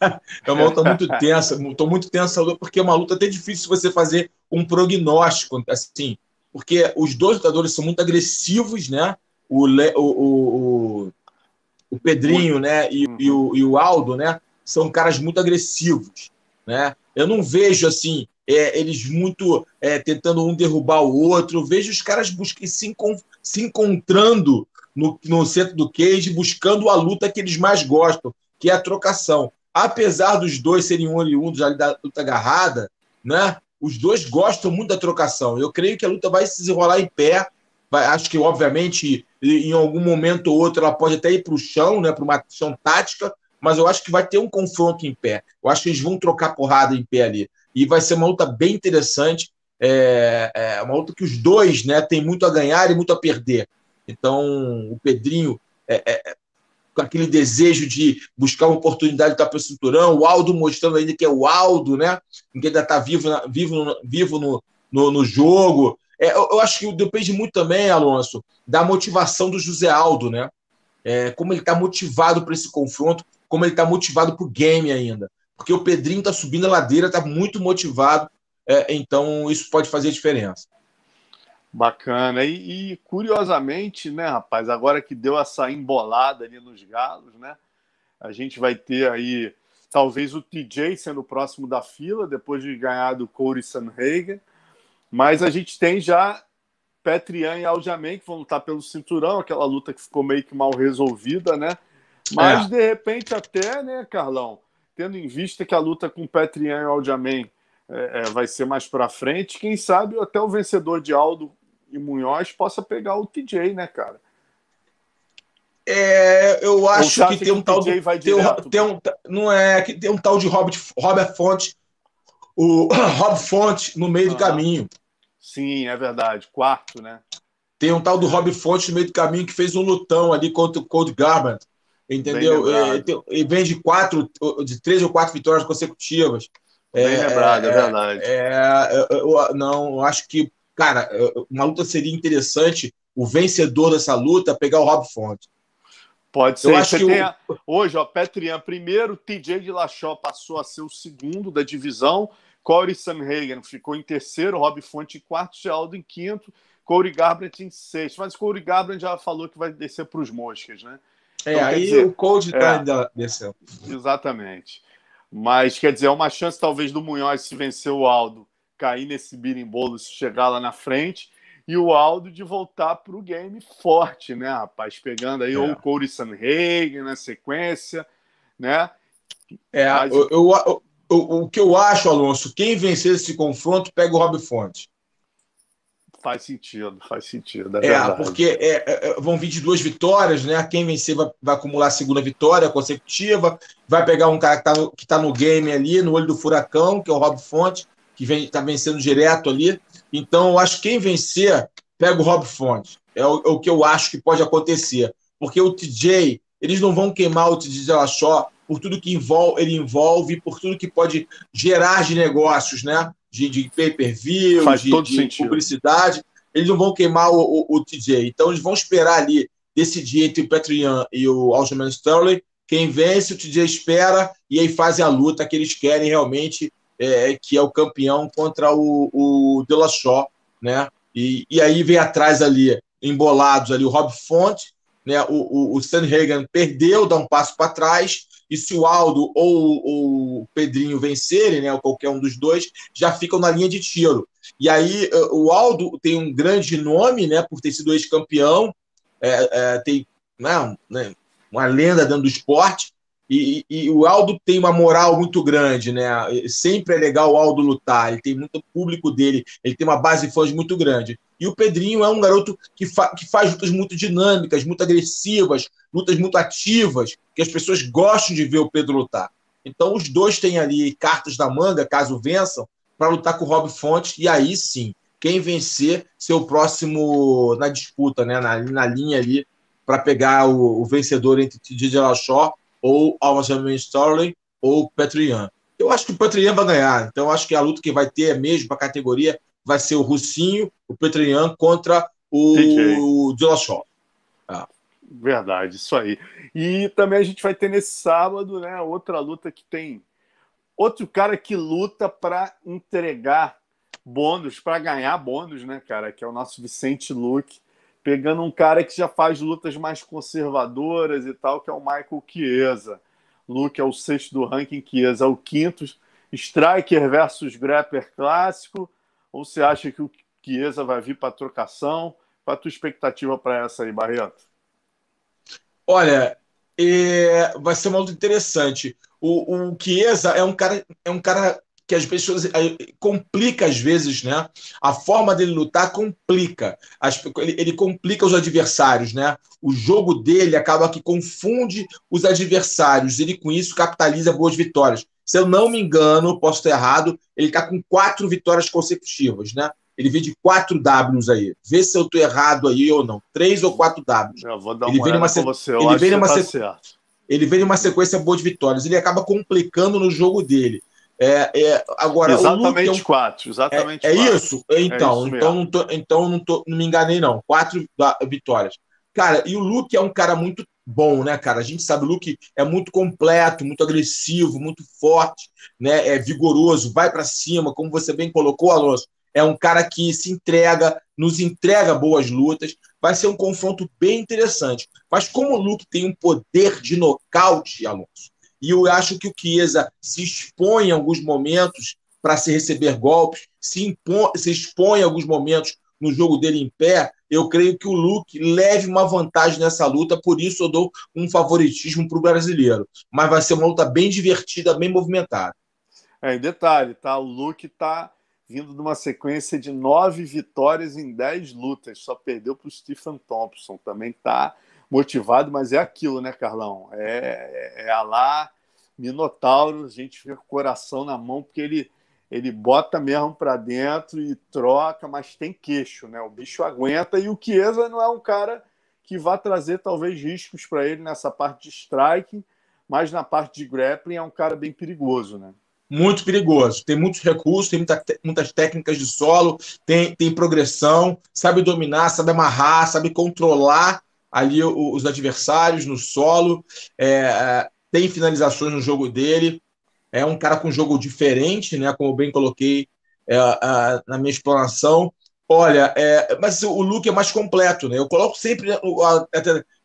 é uma luta muito tensa, tô muito tensa porque é uma luta até difícil você fazer um prognóstico, assim, porque os dois lutadores são muito agressivos, né? O, o, o, o Pedrinho, né, e, e, o, e o Aldo, né, são caras muito agressivos, né? Eu não vejo assim é, eles muito é, tentando um derrubar o outro. Eu vejo os caras buscando, se, se encontrando no, no centro do cage, buscando a luta que eles mais gostam, que é a trocação. Apesar dos dois serem oriundos ali da luta agarrada, né? Os dois gostam muito da trocação. Eu creio que a luta vai se desenrolar em pé. Vai, acho que, obviamente, em algum momento ou outro, ela pode até ir para o chão, né? Para uma ação tática, mas eu acho que vai ter um confronto em pé. Eu acho que eles vão trocar porrada em pé ali. E vai ser uma luta bem interessante. É, é uma luta que os dois né, têm muito a ganhar e muito a perder. Então, o Pedrinho, é, é, com aquele desejo de buscar uma oportunidade para o cinturão, o Aldo mostrando ainda que é o Aldo, né? Que ainda está vivo, vivo, vivo no, no, no jogo. É, eu, eu, acho que depende muito também, Alonso, da motivação do José Aldo, né? É, como ele está motivado para esse confronto, como ele está motivado para o game ainda. Porque o Pedrinho está subindo a ladeira, está muito motivado, é, então isso pode fazer diferença. Bacana. E, e, curiosamente, né, rapaz, agora que deu essa embolada ali nos galos, né? A gente vai ter aí talvez o TJ sendo o próximo da fila, depois de ganhar do Corey Sanhagen. Mas a gente tem já Petrian e Aljamain que vão lutar pelo cinturão, aquela luta que ficou meio que mal resolvida, né? Mas é. de repente até, né, Carlão, tendo em vista que a luta com Petrian e Aljamain é, é, vai ser mais para frente, quem sabe até o vencedor de Aldo e Munhoz possa pegar o TJ, né, cara? É, eu acho que tem um tal de. Vai tem, direto, tem um, não é que tem um tal de Robert, Robert Fonte, o Rob Fonte no meio do caminho. Sim, é verdade. Quarto, né? Tem um tal do Rob Fonte no meio do caminho que fez um lutão ali contra o Cold Garbrandt. Entendeu? E, vem de quatro, de três ou quatro vitórias consecutivas. Bem é, lembrado, é, é verdade. É, eu, eu, não, acho que cara, uma luta seria interessante o vencedor dessa luta pegar o Rob Fonte. Pode ser. Eu acho que tem o... Hoje, ó, Petrian primeiro, TJ de Lachó passou a ser o segundo da divisão, Corey Sanhagen ficou em terceiro, Rob Fonte em quarto, Geraldo em quinto, Corey Garbrandt em sexto. Mas Corey Garbrandt já falou que vai descer para os moscas, né? É, então, aí dizer, o Cold está é, ainda descendo. Exatamente. Mas, quer dizer, é uma chance talvez do Munhoz se vencer o Aldo cair nesse birimbolo se chegar lá na frente. E o Aldo de voltar para o game forte, né, rapaz? Pegando aí é. ou o Corey Sanhagen na sequência, né? É, Mas... eu, eu, eu, o que eu acho, Alonso, quem vencer esse confronto pega o Rob Fonte. Faz sentido, faz sentido. É, é porque é, é, é, vão vir de duas vitórias, né? Quem vencer vai, vai, acumular a segunda vitória consecutiva, vai pegar um cara que está no, tá no game ali, no olho do furacão, que é o Rob Fonte, que está vencendo direto ali. Então, eu acho que quem vencer pega o Rob Fonte. É o, é o, que eu acho que pode acontecer. Porque o TJ, eles não vão queimar o TJ Dillashaw por tudo que envolve, ele envolve, por tudo que pode gerar de negócios, né? De, de pay-per-view, de, de publicidade. Eles não vão queimar o, o, o, TJ. Então, eles vão esperar ali decidir entre o Petrian e o Aljamain Sterling. Quem vence, o TJ espera e aí fazem a luta que eles querem realmente, é, que é o campeão contra o, o Dillashaw, né? E, e aí vem atrás ali, embolados ali, o Rob Font, né? O, o, o perdeu, dá um passo para trás, e se o Aldo ou o Pedrinho vencerem, né, ou qualquer um dos dois, já ficam na linha de tiro. E aí eh, o Aldo tem um grande nome, né, por ter sido ex-campeão, é, é, tem né, né uma lenda dentro do esporte, e, e, o Aldo tem uma moral muito grande, né? Sempre é legal o Aldo lutar, ele tem muito público dele, ele tem uma base de fãs muito grande. E o Pedrinho é um garoto que, fa que faz lutas muito dinâmicas, muito agressivas, lutas muito ativas, que as pessoas gostam de ver o Pedro lutar. Então os dois têm ali cartas na manga, caso vençam, para lutar com o Rob Fontes, e aí sim, quem vencer ser o próximo na disputa, né? na, na linha ali, para pegar o, o, vencedor entre Didier Lachó ou Aljamain Sterling ou Petrian. Eu acho que o Petrian vai ganhar. Então, acho que a luta que vai ter é mesmo para a categoria vai ser o Russinho, o Petrian contra o Dillashaw. Ah. Verdade, isso aí. E também a gente vai ter nesse sábado, né, outra luta que tem outro cara que luta para entregar bônus, para ganhar bônus, né, cara, que é o nosso Vicente Luque, pegando um cara que já faz lutas mais conservadoras e tal, que é o Michael Chiesa. Luke é o sexto do ranking, Chiesa é o quinto. Striker versus Grappler clássico. Ou você acha que o Chiesa vai vir para trocação? Qual a tua expectativa para essa aí, Barreto? Olha, é... vai ser uma luta interessante. O, o Chiesa é um cara, é um cara que as pessoas complica às vezes, né? A forma dele lutar complica. As, ele, ele, complica os adversários, né? O jogo dele acaba que confunde os adversários. Ele com isso capitaliza boas vitórias. Se eu não me engano, posso estar errado, ele está com quatro vitórias consecutivas, né? Ele vem de quatro Ws aí. Vê se eu estou errado aí ou não. Três ou quatro Ws. Eu vou dar uma ele vem numa, você. Eu ele vem numa tá sequência. Ele vem numa sequência boa de vitórias. Ele acaba complicando no jogo dele. É, é, agora, exatamente Luke, quatro. Exatamente é, é isso? Então, é isso então, não tô, então não, tô, não me enganei, não. Quatro vitórias. Cara, e o Luke é um cara muito bom, né, cara? A gente sabe, o Luke é muito completo, muito agressivo, muito forte, né? É vigoroso, vai para cima, como você bem colocou, Alonso. É um cara que se entrega, nos entrega boas lutas. Vai ser um confronto bem interessante. Mas como o Luke tem um poder de nocaute, Alonso, e eu acho que o Chiesa se expõe em alguns momentos para se receber golpes, se, se expõe em alguns momentos no jogo dele em pé. Eu creio que o Luke leve uma vantagem nessa luta, por isso eu dou um favoritismo para o brasileiro. Mas vai ser uma luta bem divertida, bem movimentada. É, em detalhe, tá? O Luke está vindo de uma sequência de nove vitórias em dez lutas, só perdeu para o Stephen Thompson. Também está motivado, mas é aquilo, né, Carlão? É, é, é a lá Minotauro, a gente fica com o coração na mão, porque ele, ele bota mesmo para dentro e troca, mas tem queixo, né? O bicho aguenta e o Chiesa não é um cara que vai trazer talvez riscos para ele nessa parte de striking, mas na parte de grappling é um cara bem perigoso, né? Muito perigoso. Tem muitos recursos, tem muita, muitas técnicas de solo, tem, tem progressão, sabe dominar, sabe amarrar, sabe controlar ali os adversários no solo, é, é, tem finalizações no jogo dele, é um cara com jogo diferente, né? Como bem coloquei é, a, na minha explanação. Olha, é, mas o Luke é mais completo, né? Eu coloco sempre,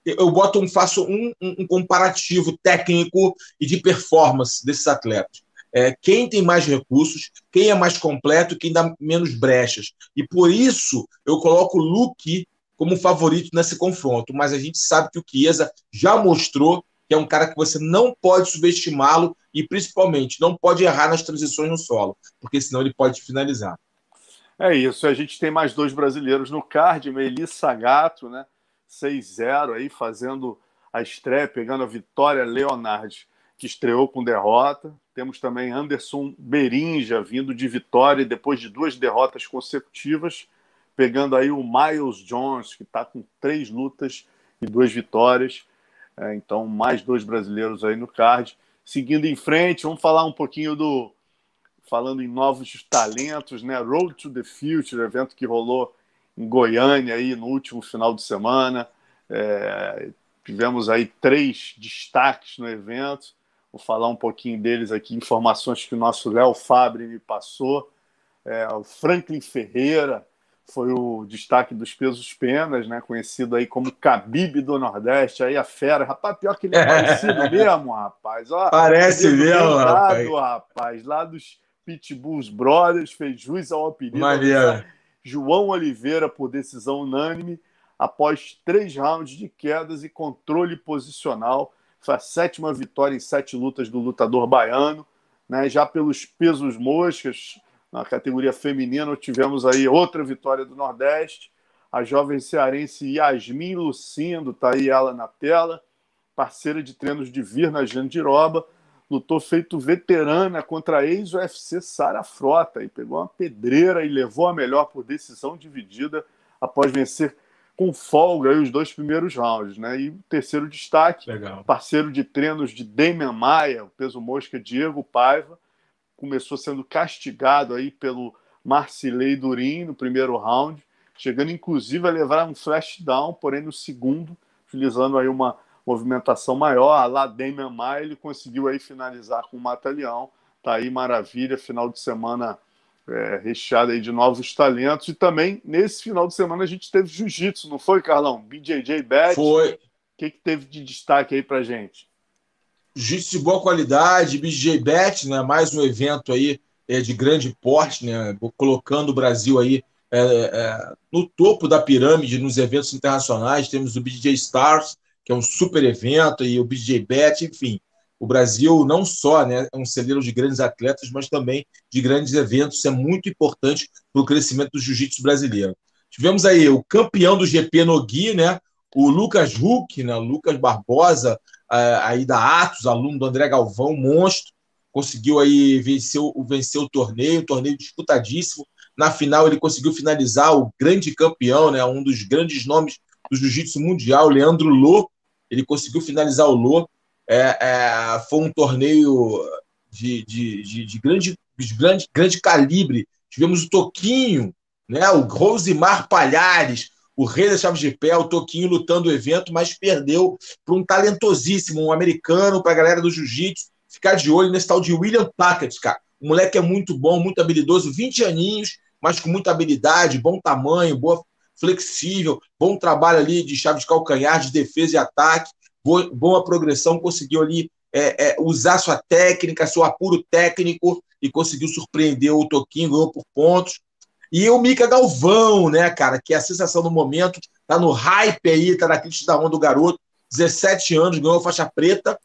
eu boto um, faço um, um comparativo técnico e de performance desses atletas. É, quem tem mais recursos, quem é mais completo, quem dá menos brechas. E por isso eu coloco o Luke como favorito nesse confronto, mas a gente sabe que o Chiesa já mostrou que é um cara que você não pode subestimá-lo e, principalmente, não pode errar nas transições no solo, porque senão ele pode finalizar. É isso, a gente tem mais dois brasileiros no card, Melissa Gato, né? 6-0 aí, fazendo a estreia, pegando a vitória Leonard, que estreou com derrota. Temos também Anderson Berinja, vindo de vitória depois de duas derrotas consecutivas, pegando aí o Miles Jones, que está com três lutas e duas vitórias. É, então, mais dois brasileiros aí no card. Seguindo em frente, vamos falar um pouquinho do. Falando em novos talentos, né? Road to the Future, evento que rolou em Goiânia aí no último final de semana. É, tivemos aí três destaques no evento. Vou falar um pouquinho deles aqui, informações que o nosso Léo Fabre me passou. É, o Franklin Ferreira foi o destaque dos pesos penas, né? Conhecido aí como Khabib do Nordeste, aí a fera. Rapaz, pior que ele é parecido mesmo, rapaz. Ó, Parece mesmo, rapaz. rapaz. Lá dos Pitbulls Brothers, fez jus ao apelido. Maneiro. João Oliveira por decisão unânime, após três rounds de quedas e controle posicional. Foi a sétima vitória em sete lutas do lutador baiano. Né? Já pelos pesos moscas, na categoria feminina, tivemos aí outra vitória do Nordeste. A jovem cearense Yasmin Lucindo, está aí ela na tela, parceira de treinos de Virna Jandiroba lutou feito veterana contra a ex-UFC Sara Frota e pegou uma pedreira e levou a melhor por decisão dividida após vencer com folga os dois primeiros rounds. Né? E o terceiro destaque, Legal. parceiro de treinos de Damian Maia, o peso mosca Diego Paiva, começou sendo castigado aí pelo Marcilei Durin no primeiro round, chegando inclusive a levar um flash down, porém no segundo, utilizando aí uma movimentação maior. Lá Damian Maia ele conseguiu aí finalizar com o Mata-Leão. Tá aí maravilha, final de semana é, recheado aí de novos talentos. E também, nesse final de semana, a gente teve jiu-jitsu, não foi, Carlão? BJJ Bet. Foi. O que, que teve de destaque aí pra gente? Jiu-jitsu de boa qualidade, BJJ Bet, né? mais um evento aí é, de grande porte, né? colocando o Brasil aí é, é, no topo da pirâmide nos eventos internacionais. Temos o BJJ Stars, que é um super evento, e o BJ Bet, enfim. O Brasil não só né, é um celeiro de grandes atletas, mas também de grandes eventos. Isso é muito importante para o crescimento do jiu-jitsu brasileiro. Tivemos aí o campeão do GP no Gui, né, o Lucas Huck, né, Lucas Barbosa, aí da Atos, aluno do André Galvão, monstro, conseguiu aí vencer, vencer o torneio, torneio disputadíssimo. Na final ele conseguiu finalizar o grande campeão, né, um dos grandes nomes do jiu-jitsu mundial, Leandro Lô. Ele conseguiu finalizar o Lô. É, é, foi um torneio de, de, de, de, grande, de grande, grande calibre. Tivemos o Toquinho, né, o Rosimar Palhares, o rei das chaves de pé, o Toquinho lutando o evento, mas perdeu para um talentosíssimo, um americano, para a galera do jiu-jitsu. Ficar de olho nesse tal de William Tackett, cara. O moleque é muito bom, muito habilidoso, 20 aninhos, mas com muita habilidade, bom tamanho, boa flexível, bom trabalho ali de chave de calcanhar, de defesa e ataque, boa, boa progressão, conseguiu ali é, é, usar sua técnica, seu apuro técnico e conseguiu surpreender o Toquinho, ganhou por pontos. E o Mica Galvão, né, cara, que é a sensação do momento, tá no hype aí, tá na crítica da onda do garoto, 17 anos, ganhou faixa preta,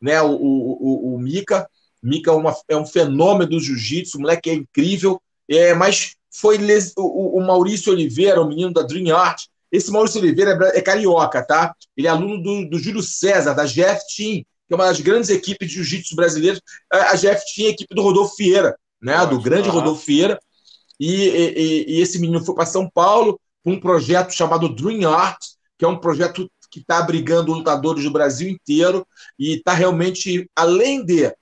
né, o, o, o, o Mica. Mica é, uma, é um fenômeno do jiu-jitsu, o moleque é incrível, é, mas foi les... o, o, Maurício Oliveira, o menino da Dream Art. Esse Maurício Oliveira é, é carioca, tá? Ele é aluno do, do Júlio César, da GF Team, que é uma das grandes equipes de jiu-jitsu brasileiros. A GF Team é a equipe do Rodolfo Vieira, né? do grande Rodolfo Vieira. E, e, e, esse menino foi para São Paulo com um projeto chamado Dream Art, que é um projeto que está abrigando lutadores do Brasil inteiro e está realmente, além de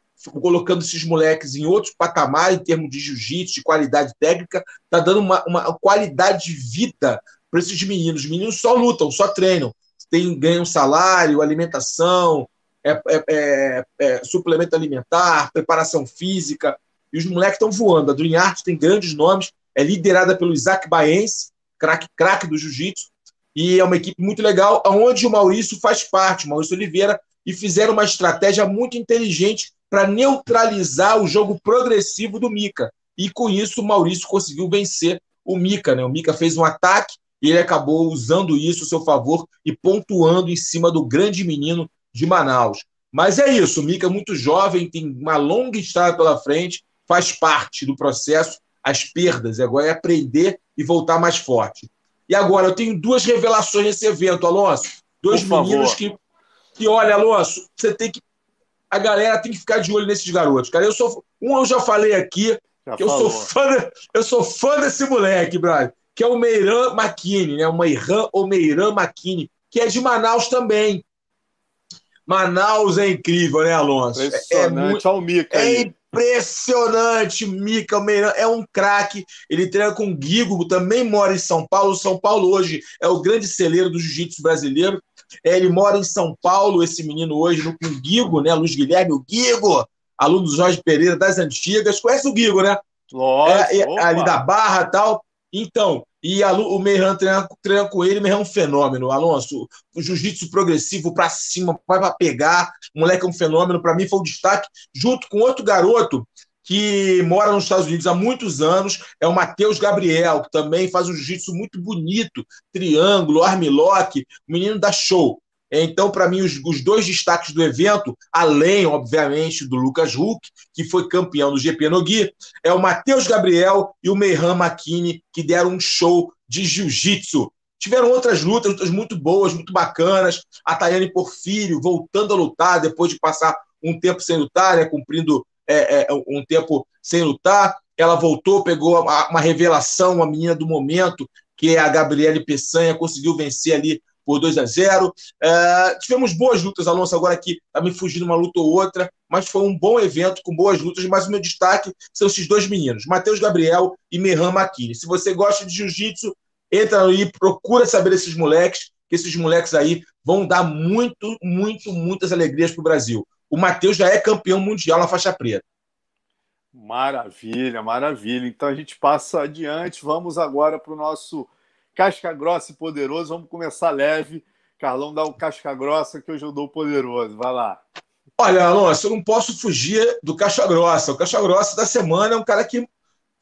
colocando esses moleques em outros patamares em termos de jiu-jitsu, de qualidade técnica, tá dando uma, uma qualidade de vida para esses meninos. Os meninos só lutam, só treinam, tem, ganham salário, alimentação, é, é, é, é suplemento alimentar, preparação física, e os moleques estão voando. A Dream Art tem grandes nomes, é liderada pelo Isaac Baense, craque crack do jiu-jitsu, e é uma equipe muito legal, onde o Maurício faz parte, o Maurício Oliveira, e fizeram uma estratégia muito inteligente para neutralizar o jogo progressivo do Mika. E com isso o Maurício conseguiu vencer o Mika. Né? O Mika fez um ataque e ele acabou usando isso a seu favor e pontuando em cima do grande menino de Manaus. Mas é isso, o Mica é muito jovem, tem uma longa estrada pela frente, faz parte do processo, as perdas, agora é aprender e voltar mais forte. E agora, eu tenho duas revelações nesse evento, Alonso. Dois Por meninos favor. que, que, olha, Alonso, você tem que. A galera tem que ficar de olho nesses garotos, cara. Eu sou. Um eu já falei aqui, já que eu sou, fã, eu sou fã desse moleque, brother, que é o Meiran Makini, né? O Meiran ou Meiran Makini, que é de Manaus também. Manaus é incrível, né, Alonso? Impressionante. É, é, Olha o Mica é impressionante, Mica Meiran é um craque. Ele treina com o Guigo, também mora em São Paulo. São Paulo hoje é o grande celeiro do jiu-jitsu brasileiro. É, ele mora em São Paulo, esse menino hoje, no com o Guigo, né? Luiz Guilherme, o Guigo, aluno do Jorge Pereira das antigas. Conhece o Guigo, né? Lógico. É, é, ali da Barra e tal. Então, e a, o Meiran treina, treina, com ele, Meiran é um fenômeno. Alonso, o jiu-jitsu progressivo para cima, vai para pegar. O moleque é um fenômeno. Para mim foi o destaque, junto com outro garoto que mora nos Estados Unidos há muitos anos, é o Matheus Gabriel, que também faz um jiu-jitsu muito bonito, triângulo, armlock, menino da show. Então, para mim, os, os, dois destaques do evento, além, obviamente, do Lucas Huck, que foi campeão do GP Nogui, é o Matheus Gabriel e o Meihan Makini, que deram um show de jiu-jitsu. Tiveram outras lutas, lutas muito boas, muito bacanas. A Tayane Porfírio voltando a lutar depois de passar um tempo sem lutar, né, cumprindo é, é, um tempo sem lutar. Ela voltou, pegou uma, uma revelação, uma menina do momento, que é a Gabriele Peçanha, conseguiu vencer ali por 2 a 0 é, Tivemos boas lutas, Alonso, agora aqui está me fugindo uma luta ou outra, mas foi um bom evento com boas lutas. Mas o meu destaque são esses dois meninos, Matheus Gabriel e Merran Makini. Se você gosta de jiu-jitsu, entra aí, procura saber desses moleques, que esses moleques aí vão dar muito, muito, muitas alegrias para o Brasil. O Matheus já é campeão mundial na faixa preta. Maravilha, maravilha. Então a gente passa adiante. Vamos agora para o nosso casca grossa e poderoso. Vamos começar leve. Carlão dá o casca grossa que hoje eu dou o poderoso. Vai lá. Olha, Alonso, eu não posso fugir do Caixa Grossa. O Caixa Grossa da semana é um cara que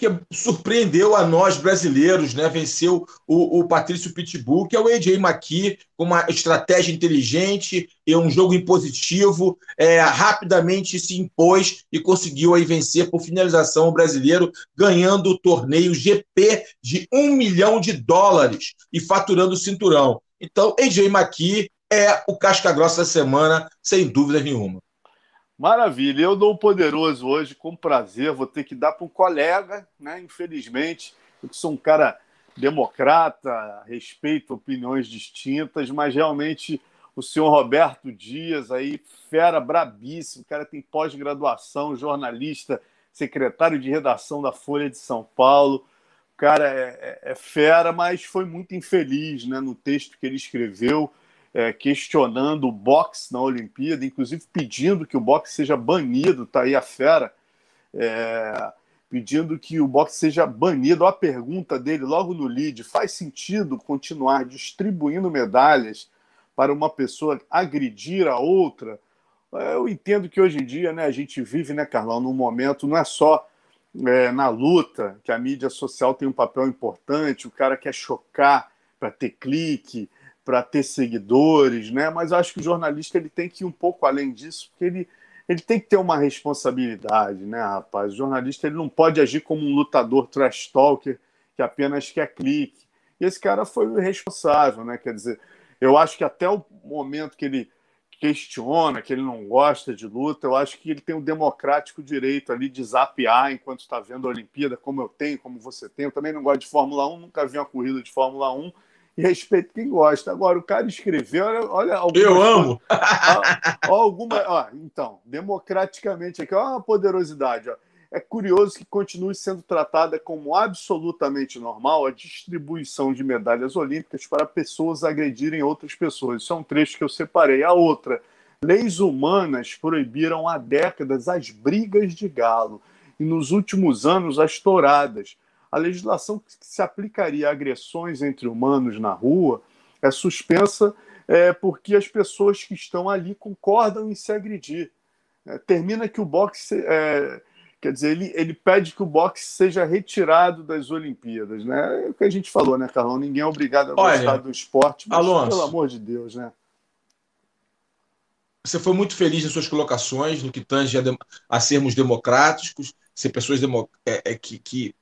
que surpreendeu a nós brasileiros, né? Venceu o, o Patrício Pitbull, que é o AJ McKee, com uma estratégia inteligente e um jogo impositivo, é, rapidamente se impôs e conseguiu aí vencer por finalização o brasileiro, ganhando o torneio GP de um milhão de dólares e faturando o cinturão. Então, AJ McKee é o casca grossa da semana, sem dúvida nenhuma. Maravilha, eu dou o poderoso hoje com prazer. Vou ter que dar para um colega, né? Infelizmente, eu sou um cara democrata, respeito opiniões distintas, mas realmente o senhor Roberto Dias aí, fera brabíssimo, o cara tem pós-graduação, jornalista, secretário de redação da Folha de São Paulo. O cara é, é, é fera, mas foi muito infeliz né, no texto que ele escreveu é, questionando o boxe na Olimpíada, inclusive pedindo que o boxe seja banido, tá aí a fera, é, pedindo que o boxe seja banido. A pergunta dele logo no lead: faz sentido continuar distribuindo medalhas para uma pessoa agredir a outra? É, eu entendo que hoje em dia né, a gente vive, né, Carlão, num momento, não é só é, na luta que a mídia social tem um papel importante, o cara quer chocar para ter clique, para ter seguidores, né? Mas acho que o jornalista ele tem que ir um pouco além disso, porque ele, ele tem que ter uma responsabilidade, né, rapaz? O jornalista ele não pode agir como um lutador trash talker que apenas quer clique. E esse cara foi o responsável, né? Quer dizer, eu acho que até o momento que ele questiona, que ele não gosta de luta, eu acho que ele tem o democrático direito ali de zapear enquanto está vendo a Olimpíada, como eu tenho, como você tem. Eu também não gosto de Fórmula 1, nunca vi uma corrida de Fórmula 1 e respeito quem gosta. Agora, o cara escreveu, olha, olha Eu amo! Ó, alguma, ó, então, democraticamente aqui, ó, uma poderosidade. Ó. É curioso que continue sendo tratada como absolutamente normal a distribuição de medalhas olímpicas para pessoas agredirem outras pessoas. Isso é um trecho que eu separei. A outra, leis humanas proibiram há décadas as brigas de galo e nos últimos anos as touradas a legislação que se aplicaria a agressões entre humanos na rua é suspensa é, porque as pessoas que estão ali concordam em se agredir. É, termina que o boxe. É, quer dizer, ele, ele pede que o boxe seja retirado das Olimpíadas. Né? É o que a gente falou, né, Carlão? Ninguém é obrigado a gostar Olha, do esporte, mas Alonso, pelo amor de Deus, né? você foi muito feliz nas suas colocações, no que tange a, a sermos democráticos, ser pessoas demo, é, é, que, que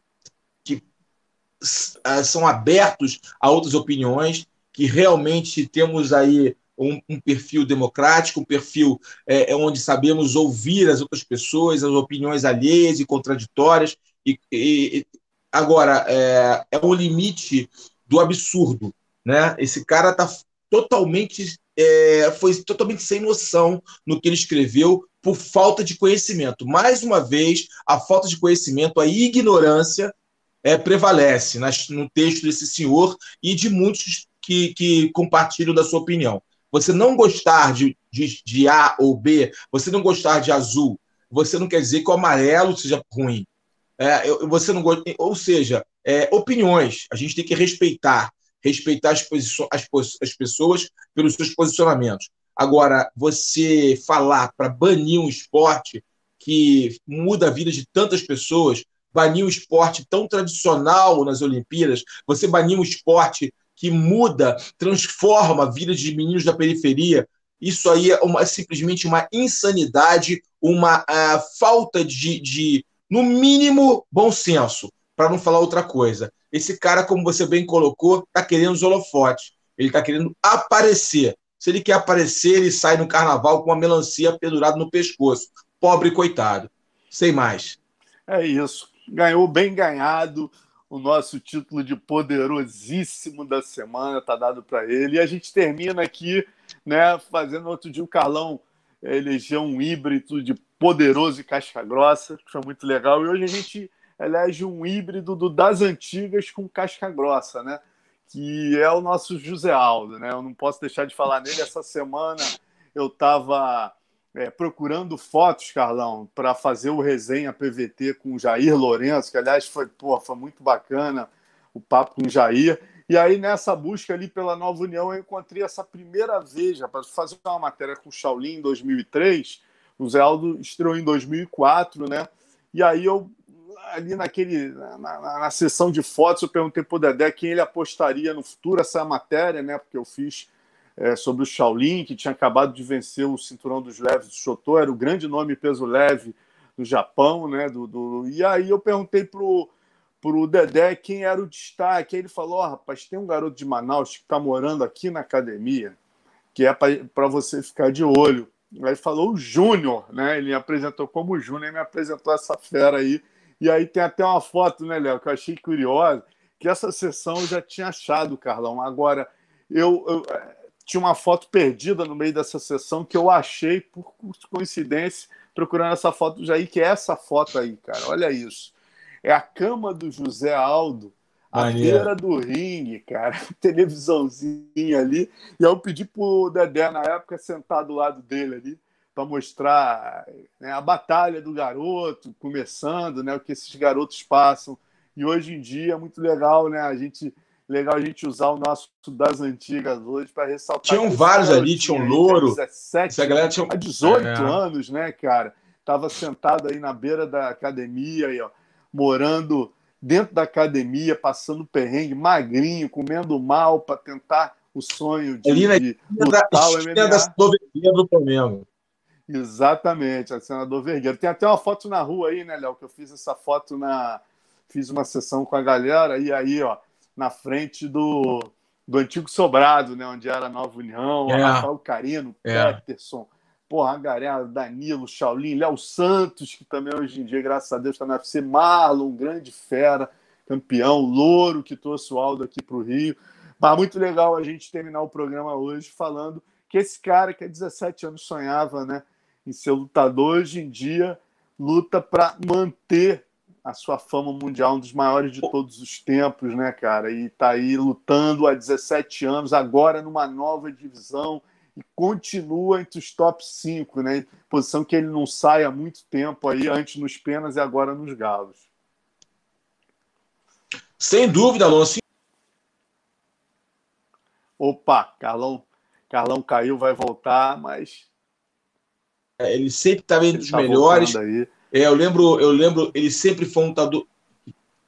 são abertos a outras opiniões, que realmente temos aí um, um perfil democrático, um perfil é, é, onde sabemos ouvir as outras pessoas, as opiniões alheias e contraditórias. E, e agora é, é o limite do absurdo, né? Esse cara está totalmente é, foi totalmente sem noção no que ele escreveu por falta de conhecimento. Mais uma vez, a falta de conhecimento, a ignorância é, prevalece nas, no texto desse senhor e de muitos que, que compartilham da sua opinião. Você não gostar de, de, de A ou B, você não gostar de azul, você não quer dizer que o amarelo seja ruim. É, você não gosta, ou seja, é, opiniões. A gente tem que respeitar respeitar as, as, as pessoas pelos seus posicionamentos. Agora, você falar para banir um esporte que muda a vida de tantas pessoas, banir um esporte tão tradicional nas Olimpíadas, você banir um esporte que muda, transforma a vida de meninos da periferia, isso aí é uma, simplesmente uma insanidade, uma uh, falta de, de, no mínimo, bom senso, para não falar outra coisa. Esse cara, como você bem colocou, está querendo os holofotes. Ele está querendo aparecer. Se ele quer aparecer, ele sai no carnaval com uma melancia pendurada no pescoço. Pobre coitado. Sem mais. É isso. Ganhou bem ganhado. O nosso título de poderosíssimo da semana está dado para ele. E a gente termina aqui, né, fazendo outro dia o Carlão elegeu um híbrido de poderoso e casca grossa, que foi muito legal. E hoje a gente elege um híbrido do das antigas com casca grossa, né? Que é o nosso José Aldo, né? Eu não posso deixar de falar nele. Essa semana eu estava é, procurando fotos, Carlão, para fazer o resenha PVT com o Jair Lourenço, que aliás foi, pô, foi muito bacana o papo com o Jair. E aí, nessa busca ali pela Nova União, eu encontrei essa primeira vez, para fazer uma matéria com o Shaolin em 2003. O Zé Aldo estreou em 2004, né? E aí eu ali naquele na, na, na, sessão de fotos eu perguntei para o Dedé quem ele apostaria no futuro essa matéria, né? Porque eu fiz é, sobre o Shaolin que tinha acabado de vencer o cinturão dos leves do Shoto, era o grande nome peso leve do Japão, né? Do, do... E aí eu perguntei pro pro Dedé quem era o destaque. Aí ele falou: oh, rapaz, tem um garoto de Manaus que está morando aqui na academia, que é para você ficar de olho. Aí falou o Júnior, né? Ele me apresentou como Júnior e me apresentou essa fera aí e aí tem até uma foto, né, Léo, que eu achei curiosa, que essa sessão eu já tinha achado, Carlão. Agora, eu, eu tinha uma foto perdida no meio dessa sessão que eu achei, por coincidência, procurando essa foto do Jair, que é essa foto aí, cara. Olha isso. É a cama do José Aldo, a beira do ringue, cara, televisãozinha ali. E eu pedi pro Dedé, na época, sentar do lado dele ali para mostrar né, a batalha do garoto começando, né, o que esses garotos passam. E hoje em dia é muito legal, né? A gente legal a gente usar o nosso das antigas hoje para ressaltar. Tinham vários ali, tinha um louro. 17, Essa galera tinha 18 é. anos, né, cara? Tava sentado aí na beira da academia, aí, ó, morando dentro da academia, passando perrengue, magrinho, comendo mal para tentar o sonho de, ali na de lutar da, o MMA. Da do Flamengo. Exatamente, a senador Vergueiro. Tem até uma foto na rua aí, né, Léo? Que eu fiz essa foto na. Fiz uma sessão com a galera, e aí, ó, na frente do, do antigo sobrado, né? Onde era a Nova União, é. Rafael Carino, é. Peterson, porra, a galera, Danilo, Shaolin, Léo Santos, que também hoje em dia, graças a Deus, está na UFC, Marlon, grande fera, campeão, Louro, que trouxe o Aldo aqui para o Rio. Mas muito legal a gente terminar o programa hoje falando que esse cara que há 17 anos sonhava, né? em ser lutador, hoje em dia luta para manter a sua fama mundial, um dos maiores de todos os tempos, né, cara? E tá aí lutando há 17 anos, agora numa nova divisão e continua entre os top 5, né? Posição que ele não sai há muito tempo aí, antes nos penas e agora nos galos. Sem dúvida, Alonso. Opa, Carlão, Carlão caiu, vai voltar, mas é, ele sempre estava entre os tá melhores. É, eu lembro, eu lembro, ele sempre foi um lutador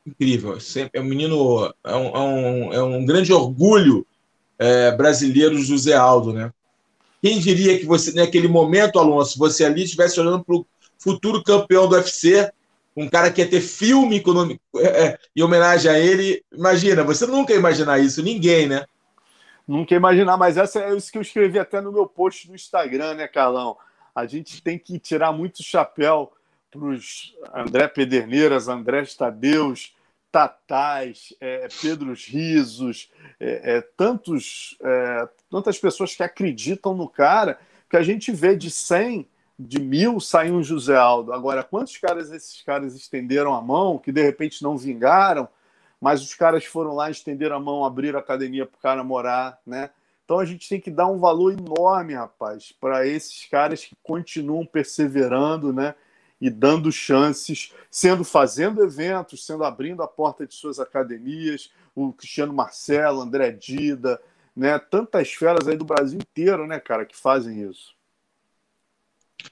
incrível. Sempre, é um menino, é um, é um, é um grande orgulho é, brasileiro José Aldo, né? Quem diria que você, naquele momento, Alonso, você ali estivesse olhando para o futuro campeão do UFC, um cara que ia ter filme econômico, é, é, em homenagem a ele. Imagina, você nunca ia imaginar isso, ninguém, né? Nunca ia imaginar, mas essa é isso que eu escrevi até no meu post no Instagram, né, Carlão? A gente tem que tirar muito chapéu para os André Pederneiras, André Tadeus, Tatais, é, Pedros Risos, é, é, tantos, é, tantas pessoas que acreditam no cara, que a gente vê de 100, de mil, sair um José Aldo. Agora, quantos caras esses caras estenderam a mão, que de repente não vingaram, mas os caras foram lá, estenderam a mão, abriram a academia para o cara morar, né? Então a gente tem que dar um valor enorme, rapaz, para esses caras que continuam perseverando, né? E dando chances, sendo fazendo eventos, sendo abrindo a porta de suas academias, o Cristiano Marcelo, André Dida, né? Tantas feras aí do Brasil inteiro, né, cara, que fazem isso.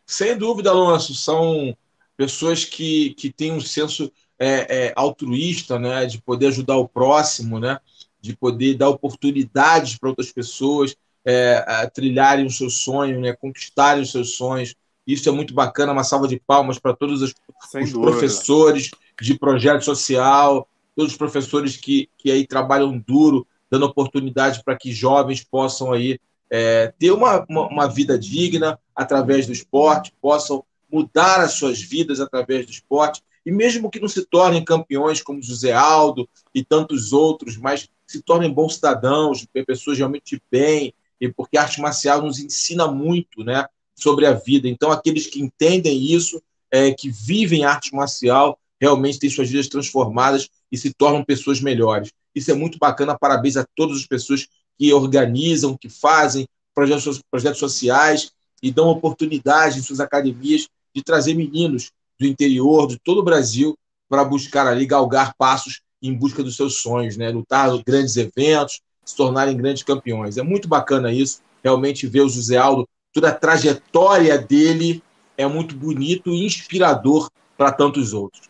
Sem dúvida, Alonso, são pessoas que, que têm um senso é, é, altruísta, né, de poder ajudar o próximo, né, de poder dar oportunidades para outras pessoas é, trilharem o seu sonho, né, conquistarem os seus sonhos, isso é muito bacana. Uma salva de palmas para todos os, os professores de projeto social, todos os professores que, que aí trabalham duro, dando oportunidade para que jovens possam aí é, ter uma, uma, uma, vida digna através do esporte, possam mudar as suas vidas através do esporte, e mesmo que não se tornem campeões como José Aldo e tantos outros, mas se tornem bons cidadãos, pessoas realmente bem, e porque a arte marcial nos ensina muito, né? Sobre a vida. Então, aqueles que entendem isso, é, que vivem arte marcial, realmente têm suas vidas transformadas e se tornam pessoas melhores. Isso é muito bacana. Parabéns a todas as pessoas que organizam, que fazem projetos, projetos sociais e dão oportunidade em suas academias de trazer meninos do interior, de todo o Brasil, para buscar ali, galgar passos em busca dos seus sonhos, né? lutar grandes eventos, se tornarem grandes campeões. É muito bacana isso, realmente ver o José Aldo toda a trajetória dele é muito bonito e inspirador para tantos outros.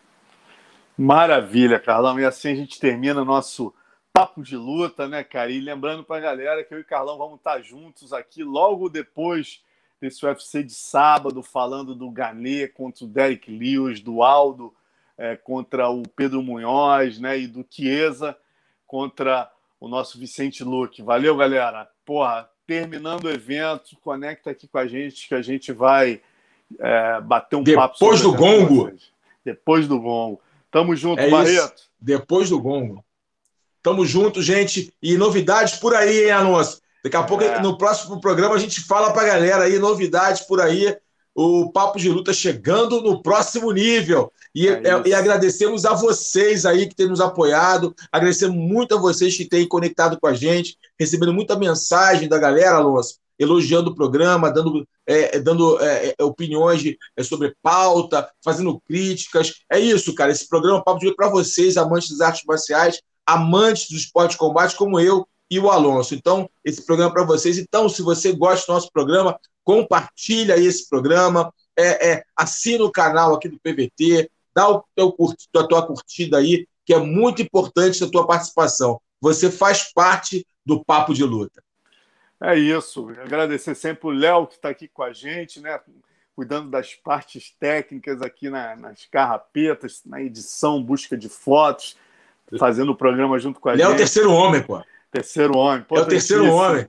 Maravilha, Carlão. E assim a gente termina nosso papo de luta, né, cara? E lembrando para a galera que eu e Carlão vamos estar juntos aqui logo depois desse UFC de sábado, falando do Ganê contra o Derek Lewis, do Aldo é, contra o Pedro Munhoz, né? E do Chiesa contra o nosso Vicente Luque. Valeu, galera. Porra, terminando o evento, conecta aqui com a gente que a gente vai é, bater um Depois papo. Depois do gongo. Depois do gongo. Tamo junto, é Barreto. Isso. Depois do gongo. Tamo junto, gente. E novidades por aí, hein, Alonso? Daqui a pouco, é. no próximo programa, a gente fala pra galera aí, novidades por aí o Papo de Luta chegando no próximo nível. E, é e, agradecemos a vocês aí que têm nos apoiado, agradecemos muito a vocês que têm conectado com a gente, recebendo muita mensagem da galera, Alonso, elogiando o programa, dando, é, é dando é, é, opiniões de, é, sobre pauta, fazendo críticas. É isso, cara. Esse programa Papo de para vocês, amantes das artes marciais, amantes do esporte de combate, como eu e o Alonso. Então, esse programa para vocês. Então, se você gosta do nosso programa, compartilha esse programa, é, é, assina o canal aqui do PVT, dá o teu a tua curtida aí, que é muito importante a tua participação. Você faz parte do Papo de Luta. É isso. Agradecer sempre o Léo, que está aqui com a gente, né? cuidando das partes técnicas aqui na, nas carrapetas, na edição, busca de fotos, fazendo o programa junto com a Léo gente. Léo é o terceiro homem, pô. Terceiro homem. É o terceiro homem.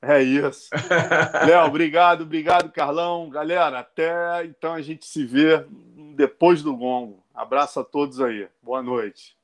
É isso. Léo, obrigado, obrigado, Carlão. Galera, até então a gente se vê depois do gongo. Abraço a todos aí. Boa noite.